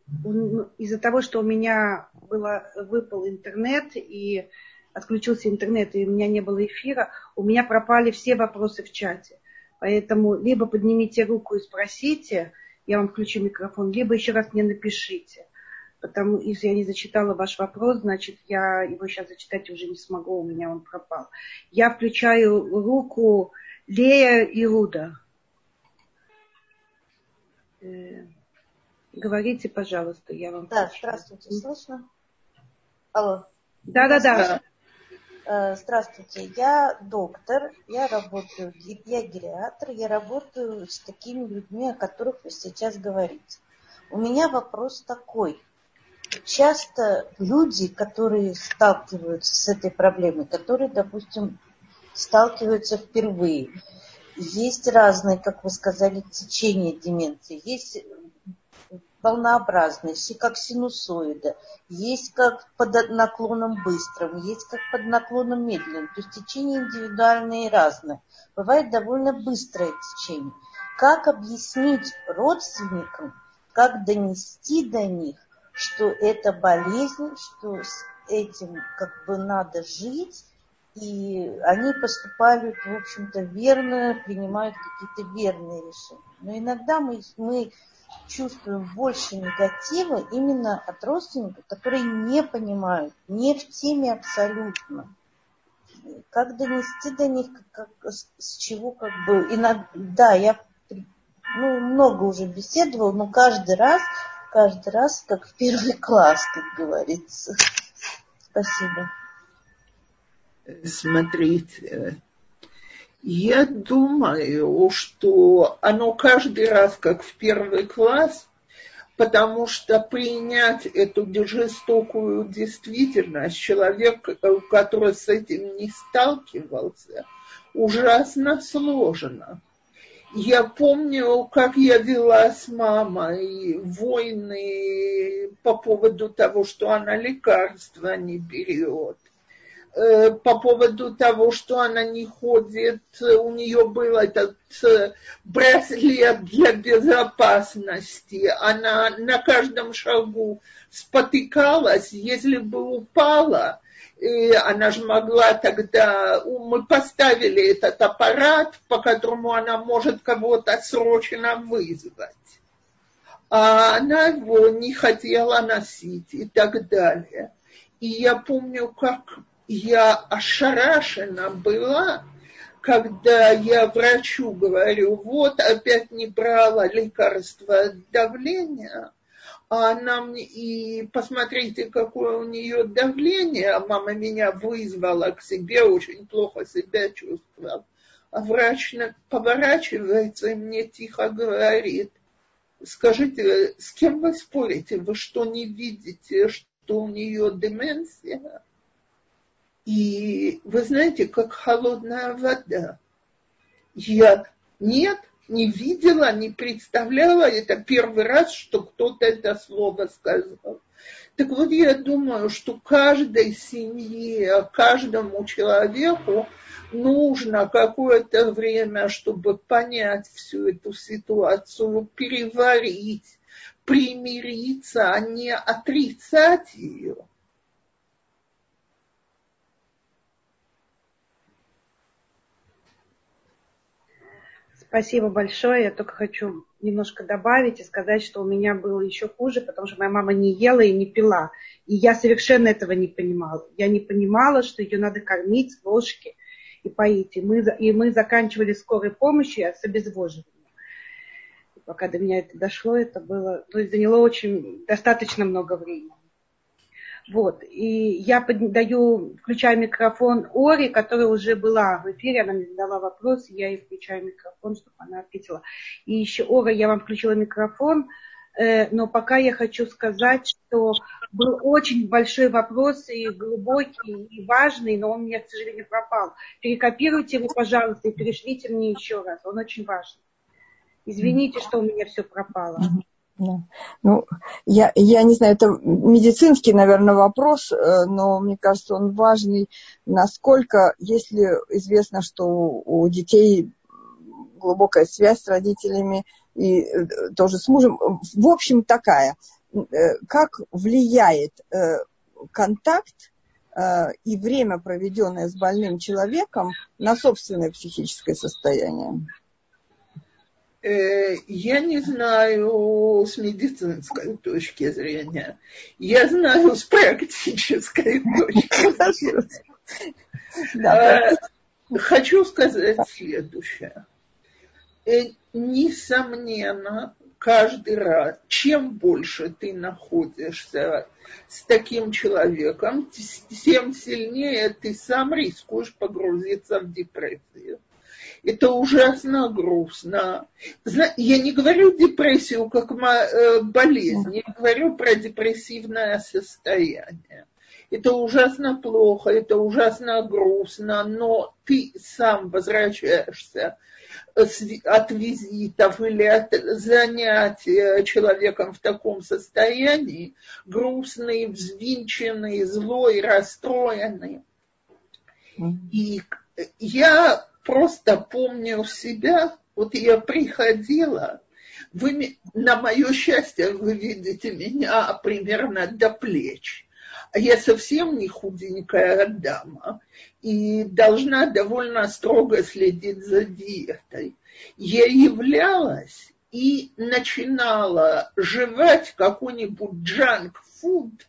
Ну, из-за того, что у меня было, выпал интернет и отключился интернет, и у меня не было эфира, у меня пропали все вопросы в чате. Поэтому либо поднимите руку и спросите, я вам включу микрофон, либо еще раз мне напишите. Потому если я не зачитала ваш вопрос, значит, я его сейчас зачитать уже не смогу, у меня он пропал. Я включаю руку Лея и Руда. Э, говорите, пожалуйста, я вам. Да, включаю. здравствуйте, слышно? Алло. Да, да, да. Э, здравствуйте, я доктор, я работаю, я гериатр, я работаю с такими людьми, о которых вы сейчас говорите. У меня вопрос такой. Часто люди, которые сталкиваются с этой проблемой, которые, допустим, сталкиваются впервые, есть разные, как вы сказали, течения деменции. Есть волнообразные, как синусоида, есть как под наклоном быстрым, есть как под наклоном медленным. То есть течение индивидуальные и разные. Бывает довольно быстрое течение. Как объяснить родственникам, как донести до них, что это болезнь, что с этим как бы надо жить, и они поступают, в общем-то, верно, принимают какие-то верные решения. Но иногда мы, мы чувствуем больше негатива именно от родственников, которые не понимают, не в теме абсолютно. Как донести до них, как, с чего как бы... Иногда, да, я ну, много уже беседовал, но каждый раз, каждый раз как в первый класс, как говорится. Спасибо. Смотрите, я думаю, что оно каждый раз как в первый класс, потому что принять эту жестокую действительность человек, который с этим не сталкивался, ужасно сложно. Я помню, как я вела с мамой войны по поводу того, что она лекарства не берет Э, по поводу того, что она не ходит, у нее был этот э, браслет для безопасности, она на каждом шагу спотыкалась, если бы упала, и она же могла тогда, мы поставили этот аппарат, по которому она может кого-то срочно вызвать. А она его не хотела носить и так далее. И я помню, как я ошарашена была, когда я врачу говорю, вот опять не брала лекарства от давления, а она мне, и посмотрите, какое у нее давление, мама меня вызвала к себе, очень плохо себя чувствовала. А врач поворачивается и мне тихо говорит, скажите, с кем вы спорите? Вы что, не видите, что у нее деменция? И вы знаете, как холодная вода. Я нет, не видела, не представляла. Это первый раз, что кто-то это слово сказал. Так вот, я думаю, что каждой семье, каждому человеку нужно какое-то время, чтобы понять всю эту ситуацию, переварить, примириться, а не отрицать ее. Спасибо большое. Я только хочу немножко добавить и сказать, что у меня было еще хуже, потому что моя мама не ела и не пила. И я совершенно этого не понимала. Я не понимала, что ее надо кормить с ложки и поить. И мы, и мы заканчивали скорой помощью с обезвоживанием. И пока до меня это дошло, это было, то есть заняло очень достаточно много времени. Вот. И я даю, включаю микрофон Ори, которая уже была в эфире, она мне задала вопрос, я ей включаю микрофон, чтобы она ответила. И еще, Ора, я вам включила микрофон, э, но пока я хочу сказать, что был очень большой вопрос и глубокий, и важный, но он у меня, к сожалению, пропал. Перекопируйте его, пожалуйста, и перешлите мне еще раз. Он очень важный. Извините, что у меня все пропало. Да. Ну, я, я не знаю, это медицинский, наверное, вопрос, э, но мне кажется, он важный, насколько, если известно, что у детей глубокая связь с родителями и э, тоже с мужем. В общем, такая. Как влияет контакт и время, проведенное с больным человеком, на собственное психическое состояние? Я не знаю с медицинской точки зрения. Я знаю с практической точки зрения. Хочу сказать следующее. Э, несомненно, каждый раз, чем больше ты находишься с таким человеком, тем сильнее ты сам рискуешь погрузиться в депрессию. Это ужасно грустно. Я не говорю депрессию как э, болезнь, я говорю про депрессивное состояние это ужасно плохо, это ужасно грустно, но ты сам возвращаешься от визитов или от занятия человеком в таком состоянии, грустный, взвинченный, злой, расстроенный. И я просто помню себя, вот я приходила, вы, на мое счастье, вы видите меня примерно до плеч а я совсем не худенькая дама и должна довольно строго следить за диетой. Я являлась и начинала жевать какой-нибудь джанк-фуд,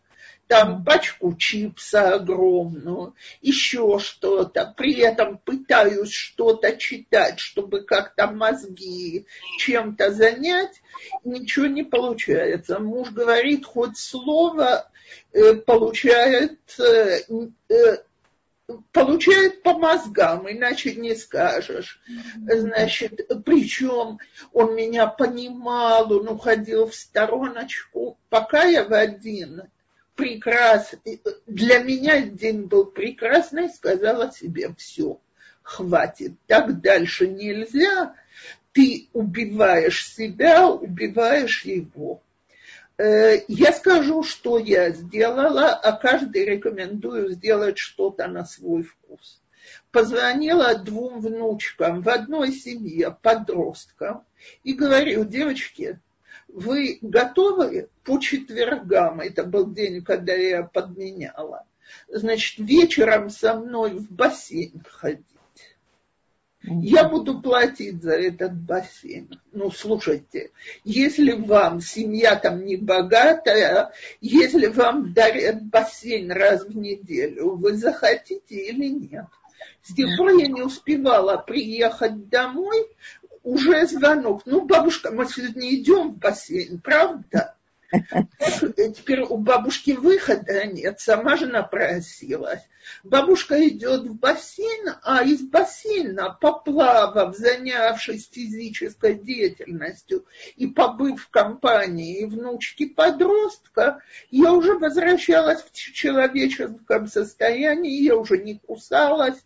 там пачку чипса огромную, еще что-то. При этом пытаюсь что-то читать, чтобы как-то мозги чем-то занять. Ничего не получается. Муж говорит хоть слово, Э, получает, э, э, получает по мозгам, иначе не скажешь. Значит, причем он меня понимал, он уходил в стороночку, пока я в один прекрасный, для меня день был прекрасный, сказала себе все, хватит, так дальше нельзя, ты убиваешь себя, убиваешь его. Э, я скажу, что я сделала, а каждый рекомендую сделать что-то на свой вкус. Позвонила двум внучкам в одной семье, подросткам, и говорю, девочки, вы готовы по четвергам, это был день, когда я подменяла, значит, вечером со мной в бассейн ходить. Я буду платить за этот бассейн. Ну, слушайте, если вам семья там не богатая, если вам дарят бассейн раз в неделю, вы захотите или нет? С тех пор я не успевала приехать домой, уже звонок. Ну, бабушка, мы сегодня идем в бассейн, правда? Теперь у бабушки выхода нет, сама же напросилась. Бабушка идет в бассейн, а из бассейна, поплавав, занявшись физической деятельностью и побыв в компании внучки-подростка, я уже возвращалась в человеческом состоянии, я уже не кусалась,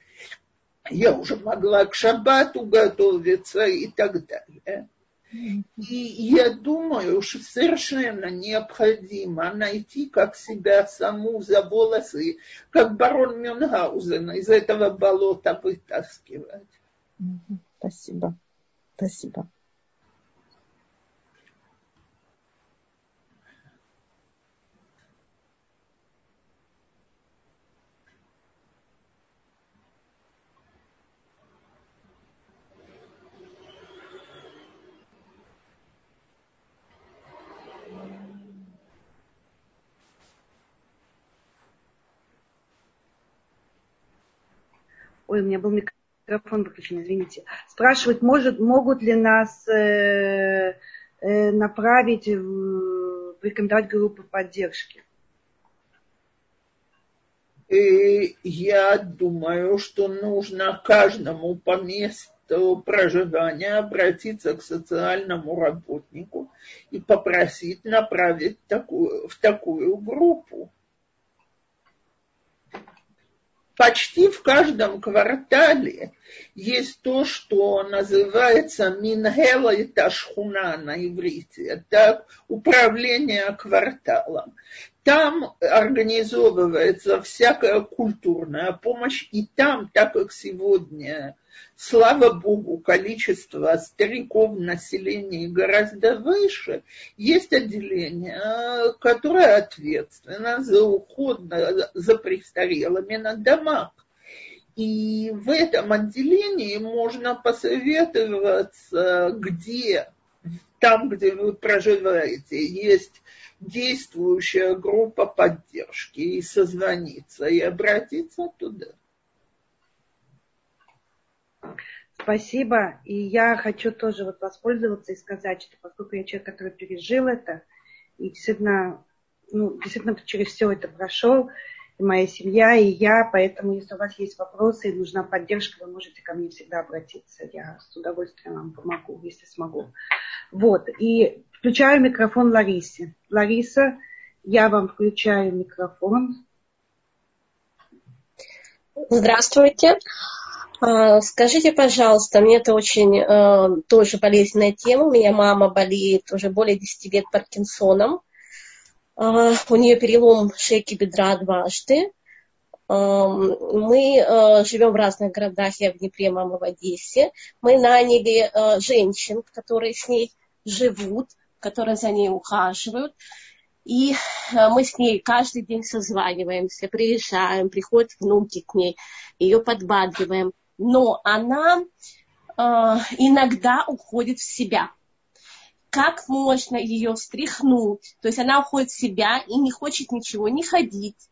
я уже могла к шабату готовиться и так далее. И я думаю, что совершенно необходимо найти, как себя саму за волосы, как барон Мюнхгаузен из этого болота вытаскивать. Спасибо. Спасибо. Ой, у меня был микрофон выключен, извините. Спрашивают, может, могут ли нас э, э, направить, в, рекомендовать группы поддержки? И я думаю, что нужно каждому по месту проживания обратиться к социальному работнику и попросить направить такую, в такую группу почти в каждом квартале есть то, что называется Минхела и Ташхуна на иврите, это управление кварталом. Там организовывается всякая культурная помощь, и там, так как сегодня слава богу, количество стариков в населении гораздо выше, есть отделение, которое ответственно за уход за престарелыми на домах. И в этом отделении можно посоветоваться, где, там, где вы проживаете, есть действующая группа поддержки, и созвониться, и обратиться туда. Спасибо. И я хочу тоже вот воспользоваться и сказать, что поскольку я человек, который пережил это, и действительно, ну, действительно через все это прошел, моя семья, и я, поэтому если у вас есть вопросы и нужна поддержка, вы можете ко мне всегда обратиться. Я с удовольствием вам помогу, если смогу. Вот, и включаю микрофон Ларисе. Лариса, я вам включаю микрофон. Здравствуйте. А, скажите, пожалуйста, мне это очень э, тоже болезненная тема. У меня мама болеет уже более 10 лет Паркинсоном. Э, у нее перелом шейки бедра дважды. Э, мы э, живем в разных городах, я в Днепре, мама в Одессе. Мы наняли женщин, которые с ней живут, которые за ней ухаживают. И мы с ней каждый день созваниваемся, приезжаем, приходят внуки к ней, ее подбадриваем но она иногда уходит в себя. Как можно ее стряхнуть? То есть она уходит в себя и не хочет ничего, не ходить.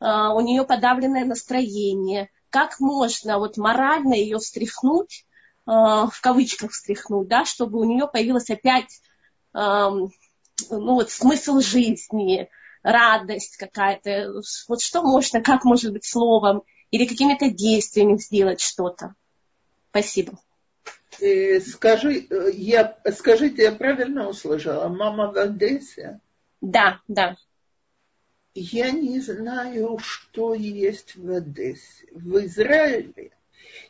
Э, у нее подавленное настроение. Как можно вот морально ее встряхнуть, э, в кавычках встряхнуть, да, чтобы у нее появилась опять ну, вот, смысл жизни, радость какая-то. Вот что можно, как может быть словом или какими-то действиями сделать что-то. Спасибо. И скажи, я, скажите, я правильно услышала? Мама в Одессе? Да, да. Я не знаю, что есть в Одессе. В Израиле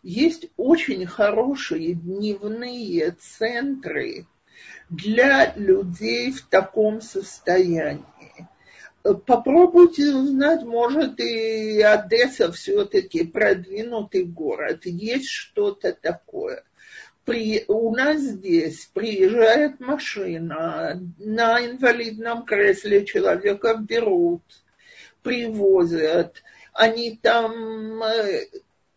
есть очень хорошие дневные центры для людей в таком состоянии попробуйте узнать, может и Одесса все-таки продвинутый город, есть что-то такое. При, у нас здесь приезжает машина, на инвалидном кресле человека берут, привозят, они там э,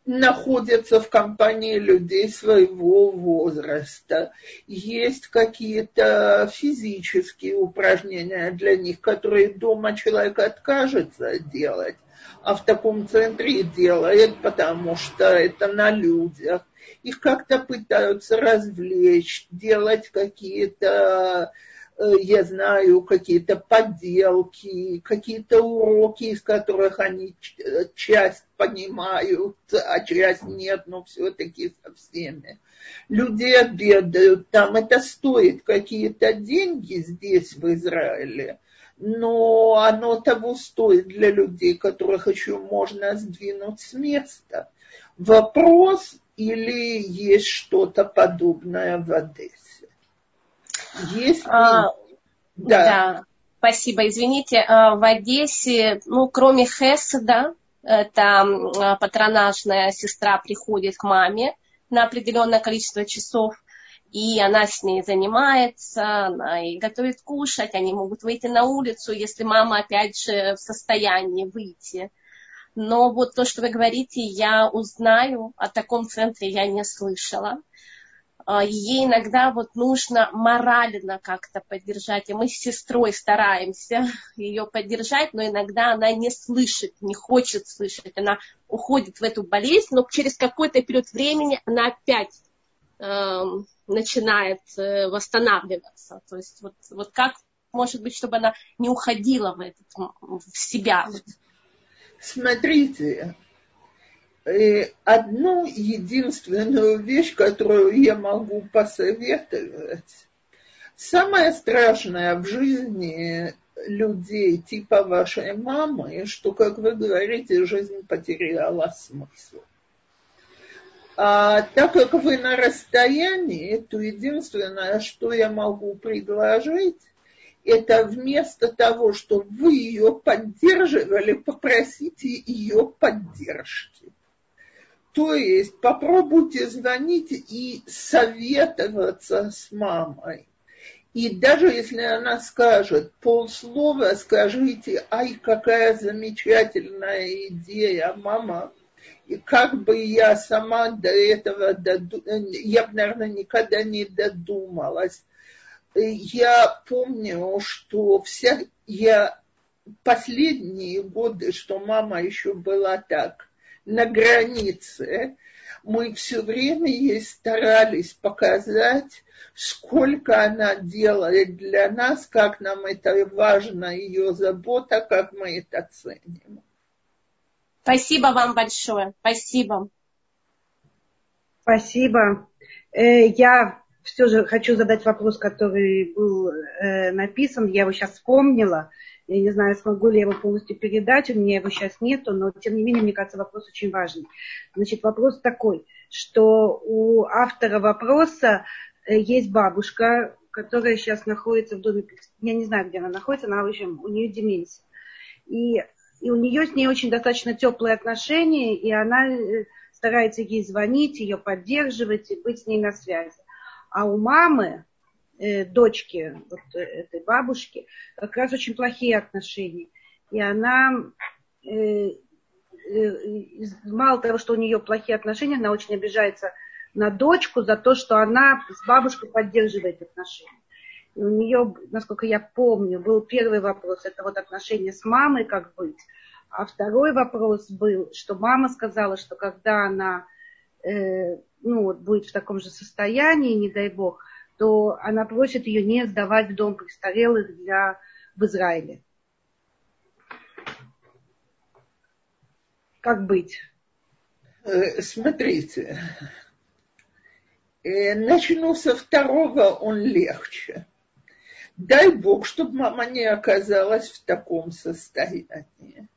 находятся в компании людей своего возраста. Есть какие-то физические упражнения для них, которые дома человек откажется делать, а в таком центре делает, потому что это на людях. Их как-то пытаются развлечь, делать какие-то Э, я знаю, какие-то подделки, какие-то уроки, из которых они э, часть понимают, а часть нет, но все-таки со всеми. Люди обедают, там это стоит какие-то деньги здесь, в Израиле, но оно того стоит для людей, которых еще можно сдвинуть с места. Вопрос, или есть что-то подобное в Одессе? Есть а, да. да. Спасибо. Извините, а, в Одессе, ну, кроме Хеседа, это а, патронажная сестра приходит к маме на определенное количество часов, и она с ней занимается, она и готовит кушать, они могут выйти на улицу, если мама, опять же, в состоянии выйти. Но вот то, что вы говорите, я узнаю, о таком центре я не слышала. А, ей иногда вот нужно морально как-то поддержать. И мы с сестрой стараемся ее поддержать, но иногда она не слышит, не хочет слышать. Она уходит в эту болезнь, но через какой-то период времени она опять э, начинает э, восстанавливаться. То есть вот, вот как может быть, чтобы она не уходила в, этот, в себя. Смотрите, Э, одну единственную вещь, которую я могу посоветовать. Самое страшное в жизни людей типа вашей мамы, что, как вы говорите, жизнь потеряла смысл. А так как вы на расстоянии, то единственное, что я могу предложить, это вместо того, чтобы вы ее поддерживали, попросите ее поддержки То есть попробуйте звонить и советоваться с мамой. И даже если она скажет полслова, скажите, ай, какая замечательная идея, мама, и как бы я сама до этого, доду... я бы, наверное, никогда не додумалась. Я помню, что вся, я последние годы, что мама еще была так на границе, мы все время ей старались показать, сколько она делает для нас, как нам это важно, ее забота, как мы это ценим. Спасибо вам большое. Спасибо. Спасибо. Э, я все же хочу задать вопрос, который был э, написан. Я его сейчас вспомнила. Я не знаю, смогу ли я его полностью передать, у меня его сейчас нету, но тем не менее, мне кажется, вопрос очень важный. Значит, вопрос такой, что у автора вопроса э, есть бабушка, которая сейчас находится в доме, я не знаю, где она находится, она, в общем, у нее деменция. И, и у нее с ней очень достаточно теплые отношения, и она э, старается ей звонить, ее поддерживать и быть с ней на связи. А у мамы, э, дочки вот э, этой бабушки как раз очень плохие отношения. И она, э, э, мало того, что у нее плохие отношения, она очень обижается на дочку за то, что она с бабушкой поддерживает отношения. И у нее, насколько я помню, был первый вопрос, это вот отношения с мамой, как быть. А второй вопрос был, что мама сказала, что когда она э, ну, будет в таком же состоянии, не дай бог, то она просит ее не сдавать в дом престарелых для, в Израиле. Как быть? Э, смотрите, э, начну со второго, он легче. Дай Бог, чтобы мама не оказалась в таком состоянии.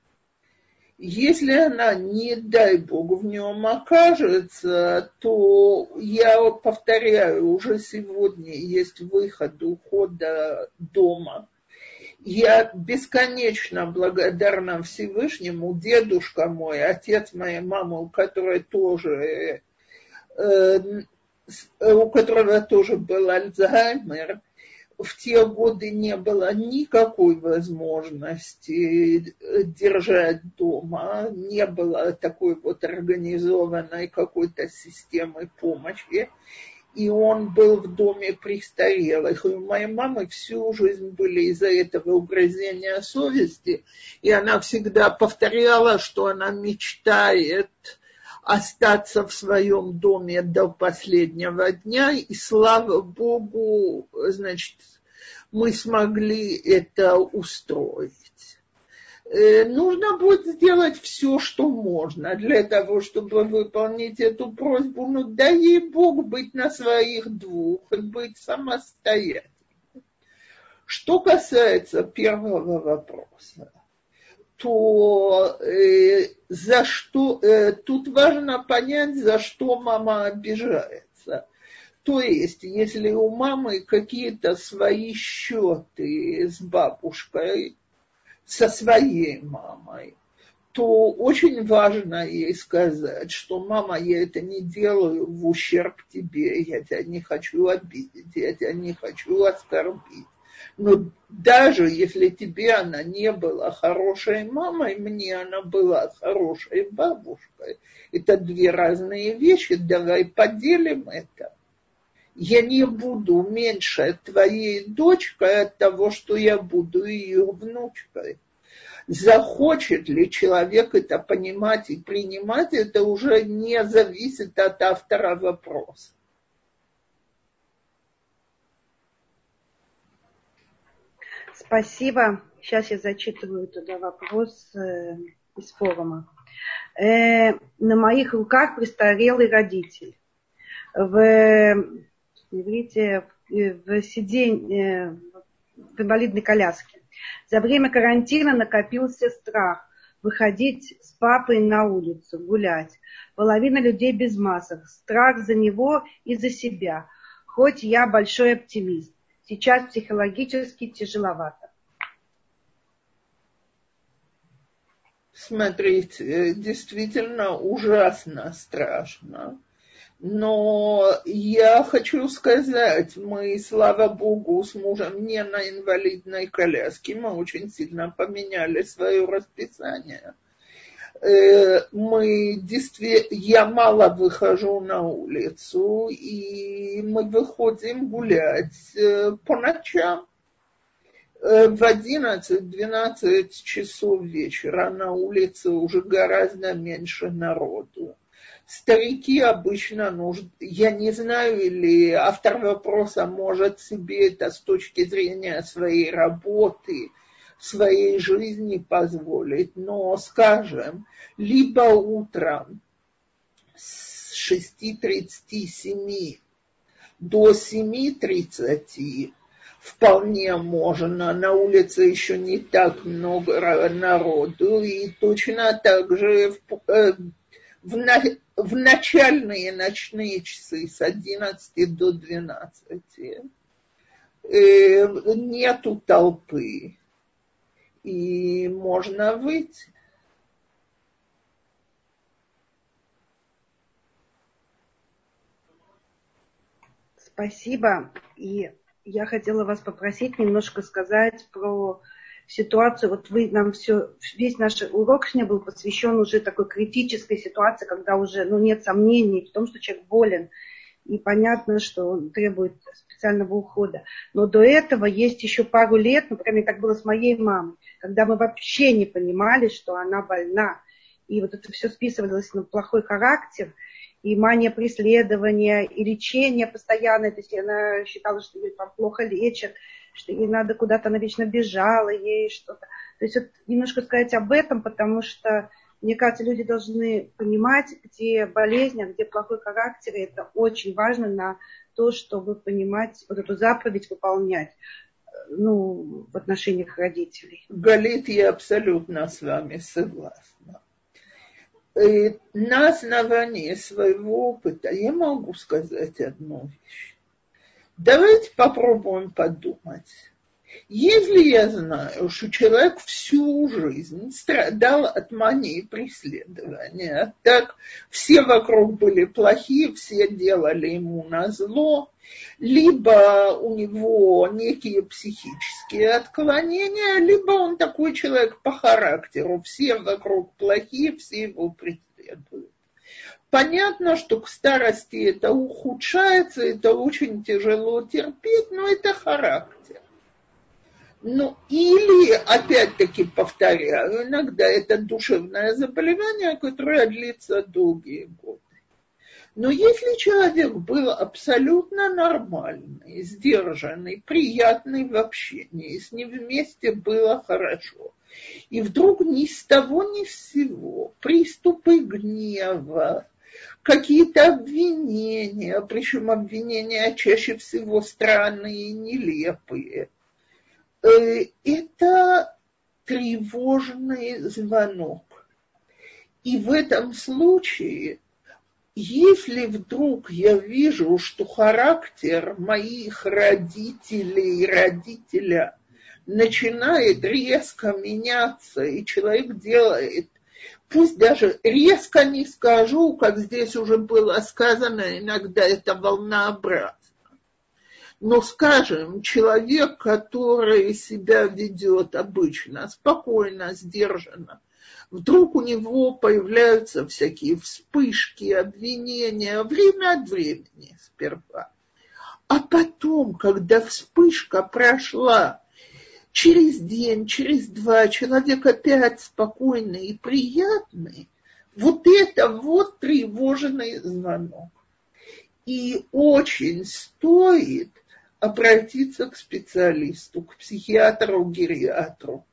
Если она, не дай бог, в нем окажется, то я повторяю, уже сегодня есть выход ухода дома. Я бесконечно благодарна Всевышнему, дедушка мой, отец моей мамы, которой тоже, э, у которого тоже был Альцгеймер, в те годы не было никакой возможности держать дома, не было такой вот организованной какой-то системы помощи. И он был в доме престарелых. И у моей мамы всю жизнь были из-за этого угрызения совести. И она всегда повторяла, что она мечтает остаться в своем доме до последнего дня, и слава Богу, значит, мы смогли это устроить. Э, нужно будет сделать все, что можно для того, чтобы выполнить эту просьбу. Ну, дай ей Бог быть на своих двух и быть самостоятельным. Что касается первого вопроса, то э, за что э, тут важно понять, за что мама обижается. То есть, если у мамы какие-то свои счеты с бабушкой, со своей мамой, то очень важно ей сказать, что мама, я это не делаю в ущерб тебе, я тебя не хочу обидеть, я тебя не хочу оскорбить. Но даже если тебе она не была хорошей мамой, мне она была хорошей бабушкой. Это две разные вещи, давай поделим это. Я не буду меньше твоей дочкой от того, что я буду ее внучкой. Захочет ли человек это понимать и принимать, это уже не зависит от автора вопроса. Спасибо. Сейчас я зачитываю туда вопрос э, из форума. Э, на моих руках престарелый родитель. В, видите, в, сидень, э, в инвалидной коляске. За время карантина накопился страх выходить с папой на улицу, гулять. Половина людей без масок. Страх за него и за себя. Хоть я большой оптимист. Сейчас психологически тяжеловато. Смотрите, действительно ужасно страшно. Но я хочу сказать, мы, слава богу, с мужем не на инвалидной коляске, мы очень сильно поменяли свое расписание. Э, мы действительно, я мало выхожу на улицу, и мы выходим гулять э, по ночам. Э, в 11-12 часов вечера на улице уже гораздо меньше народу старики обычно нужны. Я не знаю, или автор вопроса может себе это с точки зрения своей работы, своей жизни позволить, но, скажем, либо утром с 6.37 до 7.30 вполне можно. На улице еще не так много народу. И точно так же в, э, в, в начальные ночные часы с 11 до 12 э, нету толпы. И можно выйти. Спасибо. И я хотела вас попросить немножко сказать про ситуацию, вот вы нам все, весь наш урок сегодня был посвящен уже такой критической ситуации, когда уже ну, нет сомнений в том, что человек болен, и понятно, что он требует специального ухода. Но до этого есть еще пару лет, например, как было с моей мамой, когда мы вообще не понимали, что она больна. И вот это все списывалось на плохой характер, и мания преследования, и лечение постоянное. То есть она считала, что ее там плохо лечат что ей надо куда-то, она вечно бежала, ей что-то. То есть вот немножко сказать об этом, потому что, мне кажется, люди должны понимать, где болезнь, а где плохой характер, и это очень важно на то, чтобы понимать, вот эту заповедь выполнять ну, в отношениях родителей. Галит, я абсолютно с вами согласна. И на основании своего опыта я могу сказать одну вещь. Давайте попробуем подумать. Если я знаю, что человек всю жизнь страдал от мании преследования, так все вокруг были плохие, все делали ему на зло, либо у него некие психические отклонения, либо он такой человек по характеру, все вокруг плохие, все его преследуют. Понятно, что к старости это ухудшается, это очень тяжело терпеть, но это характер. Ну, или, опять-таки, повторяю, иногда это душевное заболевание, которое длится долгие годы. Но если человек был абсолютно нормальный, сдержанный, приятный в общении, с ним вместе было хорошо, и вдруг ни с того ни с сего приступы гнева, какие-то обвинения, причем обвинения чаще всего странные и нелепые. Э, это тревожный звонок. И в этом случае, если вдруг я вижу, что характер моих родителей и родителя начинает резко меняться, и человек делает пусть даже резко не скажу, как здесь уже было сказано, иногда это волнообразно. Но, скажем, человек, который себя ведет обычно, спокойно, сдержанно, вдруг у него появляются всякие вспышки, обвинения, время от времени сперва. А потом, когда вспышка прошла, через день, через два человек опять спокойный и приятный, вот это вот тревожный звонок. И очень стоит обратиться к специалисту, к психиатру, гериатру.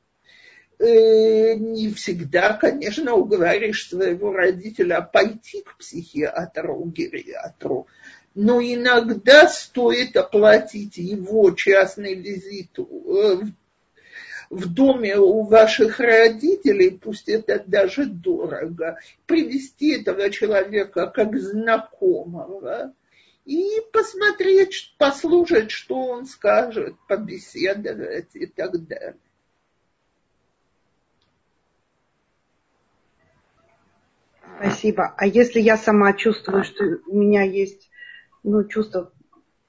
Э, не всегда, конечно, уговоришь своего родителя пойти к психиатру, гериатру, но иногда стоит оплатить его частный визит э, в доме у ваших родителей, пусть это даже дорого, привести этого человека как знакомого и посмотреть, послушать, что он скажет, побеседовать и так далее. Спасибо. А если я сама чувствую, что у меня есть ну, чувство,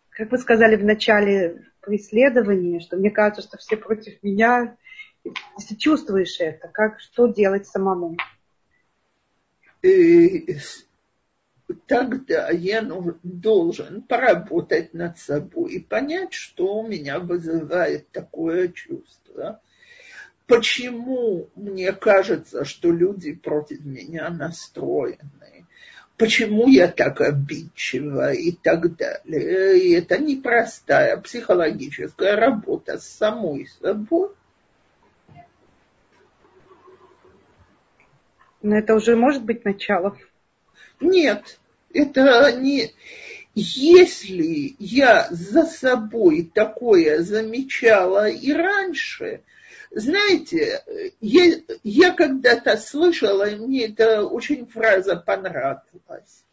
как вы сказали в начале преследования, что мне кажется, что все против меня, если чувствуешь это, как, что делать самому? Тогда я должен поработать над собой и понять, что у меня вызывает такое чувство. Почему мне кажется, что люди против меня настроены? Почему я так обидчива и так далее? И это непростая психологическая работа с самой собой. Но это уже может быть начало нет, это не... Если я за собой такое замечала и раньше, знаете, я, я когда-то слышала, и мне эта очень фраза понравилась.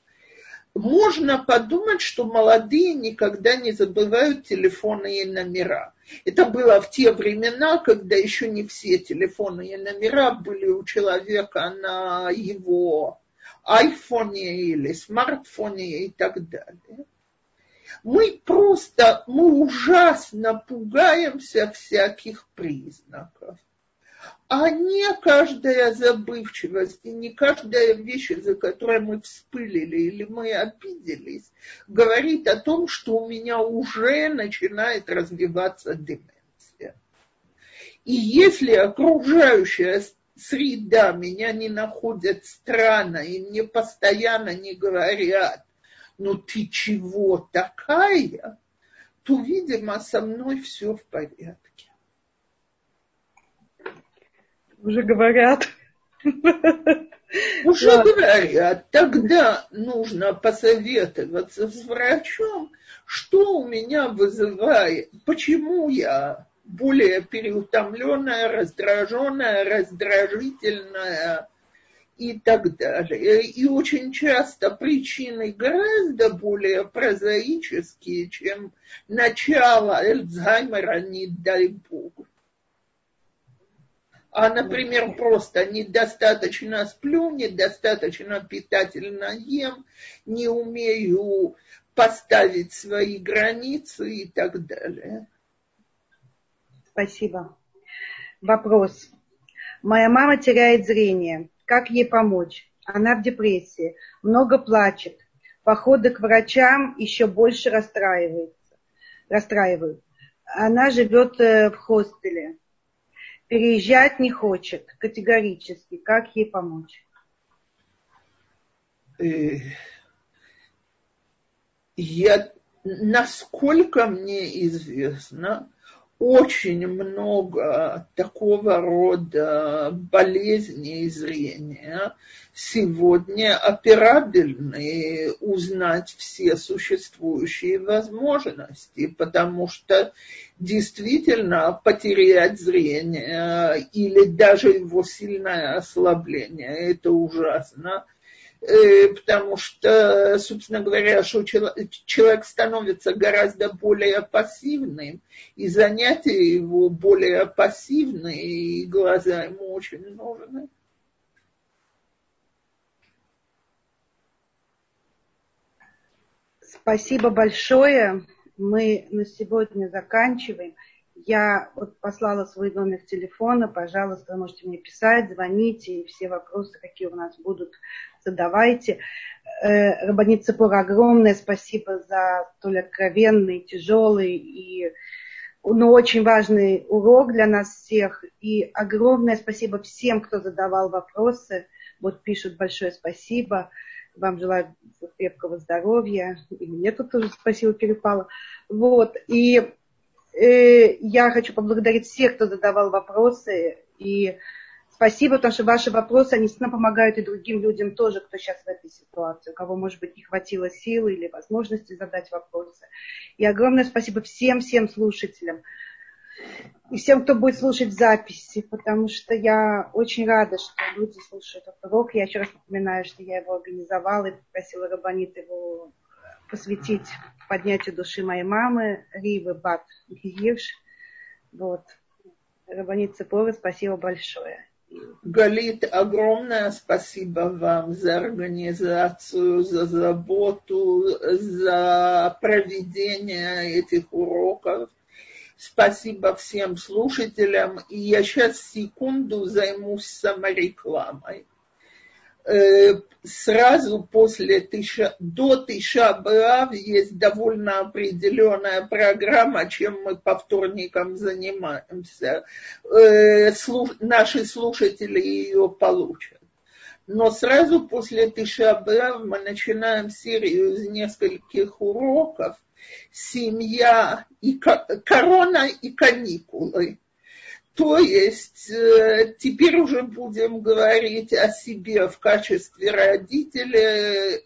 Можно подумать, что молодые никогда не забывают телефонные номера. Это было в те времена, когда еще не все телефонные номера были у человека на его айфоне или смартфоне и так далее. Мы просто, мы ужасно пугаемся всяких признаков. А не каждая забывчивость и не каждая вещь, за которой мы вспылили или мы обиделись, говорит о том, что у меня уже начинает развиваться деменция. И если окружающая среда, меня не находят странно, и мне постоянно не говорят, ну ты чего такая, то, видимо, со мной все в порядке. Уже говорят. Уже Ладно. говорят, тогда нужно посоветоваться с врачом, что у меня вызывает, почему я более переутомленная, раздраженная, раздражительная и так далее. И очень часто причины гораздо более прозаические, чем начало Альцгеймера, не дай бог. А, например, просто недостаточно сплю, недостаточно питательно ем, не умею поставить свои границы и так далее. Спасибо. Вопрос. Моя мама теряет зрение. Как ей помочь? Она в депрессии, много плачет. Походы к врачам еще больше расстраивается. расстраивают. Она живет э, в хостеле. Переезжать не хочет категорически. Как ей помочь? Э, я, насколько мне известно, очень много такого рода болезней зрения сегодня операбельны узнать все существующие возможности, потому что действительно потерять зрение или даже его сильное ослабление – это ужасно. Э, потому что, собственно говоря, что человек становится гораздо более пассивным, и занятия его более пассивные, и глаза ему очень нужны. Спасибо большое. Мы на сегодня заканчиваем. Я вот послала свой номер телефона, пожалуйста, можете мне писать, звоните, и все вопросы, какие у нас будут, задавайте. Э, Рабанит Цепора, огромное спасибо за столь откровенный, тяжелый и ну, очень важный урок для нас всех. И огромное спасибо всем, кто задавал вопросы. Вот пишут большое спасибо. Вам желаю крепкого здоровья. И мне тут тоже спасибо перепало. Вот. И я хочу поблагодарить всех, кто задавал вопросы. И спасибо, потому что ваши вопросы, они действительно помогают и другим людям тоже, кто сейчас в этой ситуации, у кого, может быть, не хватило силы или возможности задать вопросы. И огромное спасибо всем-всем слушателям. И всем, кто будет слушать записи, потому что я очень рада, что люди слушают этот урок. Я еще раз напоминаю, что я его организовала и попросила Рабанит его посвятить поднятию души моей мамы, Ривы Бат Гиевш. Вот. Рабанит Цепова, спасибо большое. Галит, огромное спасибо вам за организацию, за заботу, за проведение этих уроков. Спасибо всем слушателям. И я сейчас секунду займусь саморекламой. Э, сразу после тыша, до Тыша Баав есть довольно определенная программа, чем мы по вторникам занимаемся. Э, наши слушатели ее получат. Но сразу после Тыша Баав мы начинаем серию из нескольких уроков «Семья и корона и каникулы». То есть э, теперь уже будем говорить о себе в качестве родителя.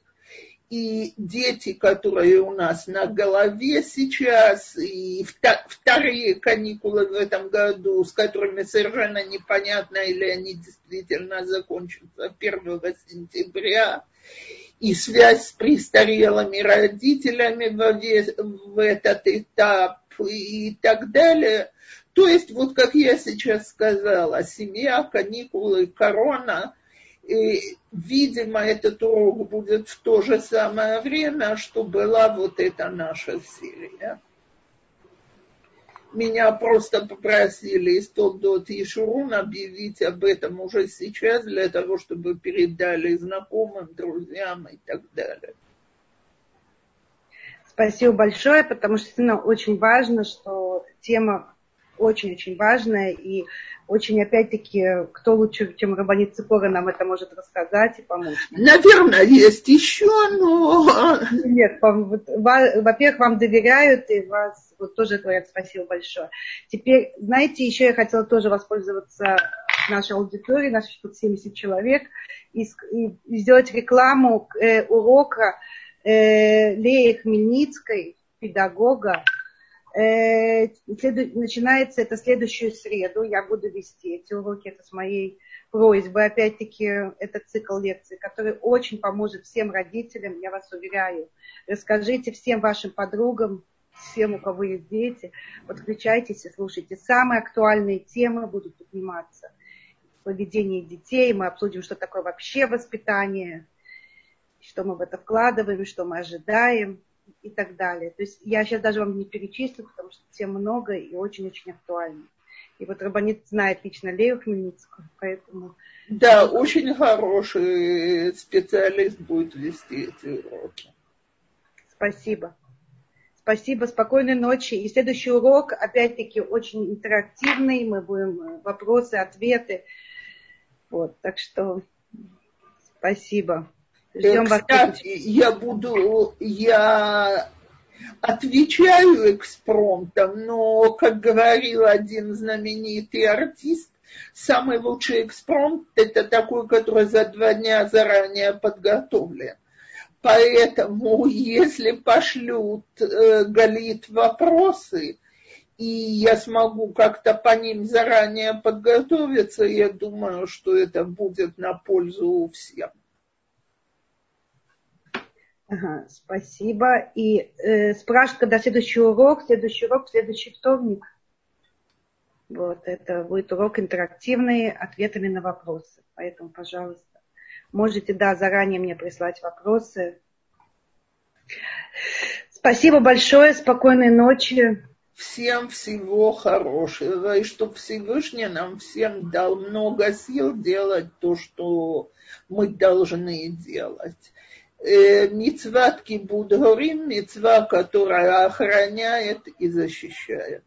И дети, которые у нас на голове сейчас, и вторые каникулы в этом году, с которыми совершенно непонятно, или они действительно закончатся 1 сентября, и связь с престарелыми родителями в этот этап и так далее – то есть, вот как я сейчас сказала, семья, каникулы, корона, и, видимо, этот урок будет в то же самое время, что была вот эта наша серия. Меня просто попросили из Толдот и Шурун объявить об этом уже сейчас, для того, чтобы передали знакомым, друзьям и так далее. Спасибо большое, потому что действительно очень важно, что тема очень-очень важное и очень, опять-таки, кто лучше, чем Рабанит Цикора, нам это может рассказать и помочь. Наверное, есть еще, но... Нет, во-первых, вам доверяют, и вас вот тоже говорят спасибо большое. Теперь, знаете, еще я хотела тоже воспользоваться нашей аудиторией, наших тут 70 человек, и, и сделать рекламу э, урока э, Леи Хмельницкой, педагога, начинается это следующую среду. Я буду вести эти уроки. Это с моей просьбы. Опять-таки, это цикл лекций, который очень поможет всем родителям, я вас уверяю. Расскажите всем вашим подругам, всем, у кого есть дети, подключайтесь и слушайте. Самые актуальные темы будут подниматься. Поведение детей, мы обсудим, что такое вообще воспитание, что мы в это вкладываем, что мы ожидаем и так далее. То есть я сейчас даже вам не перечислю, потому что тем много и очень-очень актуально. И вот Рабанит знает лично Лею Хмельницкую, поэтому... Да, очень хороший специалист будет вести эти уроки. Спасибо. Спасибо, спокойной ночи. И следующий урок, опять-таки, очень интерактивный. Мы будем э, вопросы, ответы. Вот, так что спасибо. Кстати, я буду, я отвечаю экспромтом, но, как говорил один знаменитый артист, самый лучший экспромт – это такой, который за два дня заранее подготовлен. Поэтому, если пошлют э, Галит вопросы, и я смогу как-то по ним заранее подготовиться, я думаю, что это будет на пользу всем. Ага, спасибо. И э, спрашивают, когда следующий урок, следующий урок, следующий вторник. Вот, это будет урок интерактивный, ответами на вопросы. Поэтому, пожалуйста, можете, да, заранее мне прислать вопросы. Спасибо большое, спокойной ночи. Всем всего хорошего, и чтобы Всевышний нам всем дал много сил делать то, что мы должны делать. Э, мицват кибуд горим, мицва, которая охраняет и защищает.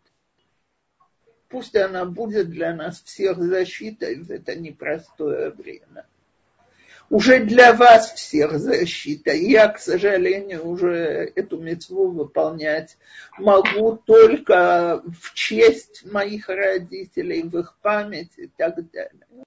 Пусть она будет для нас всех защитой в это непростое время. Уже для вас всех защита. Я, к сожалению, уже эту мецву выполнять могу только в честь моих родителей, в их память и так далее.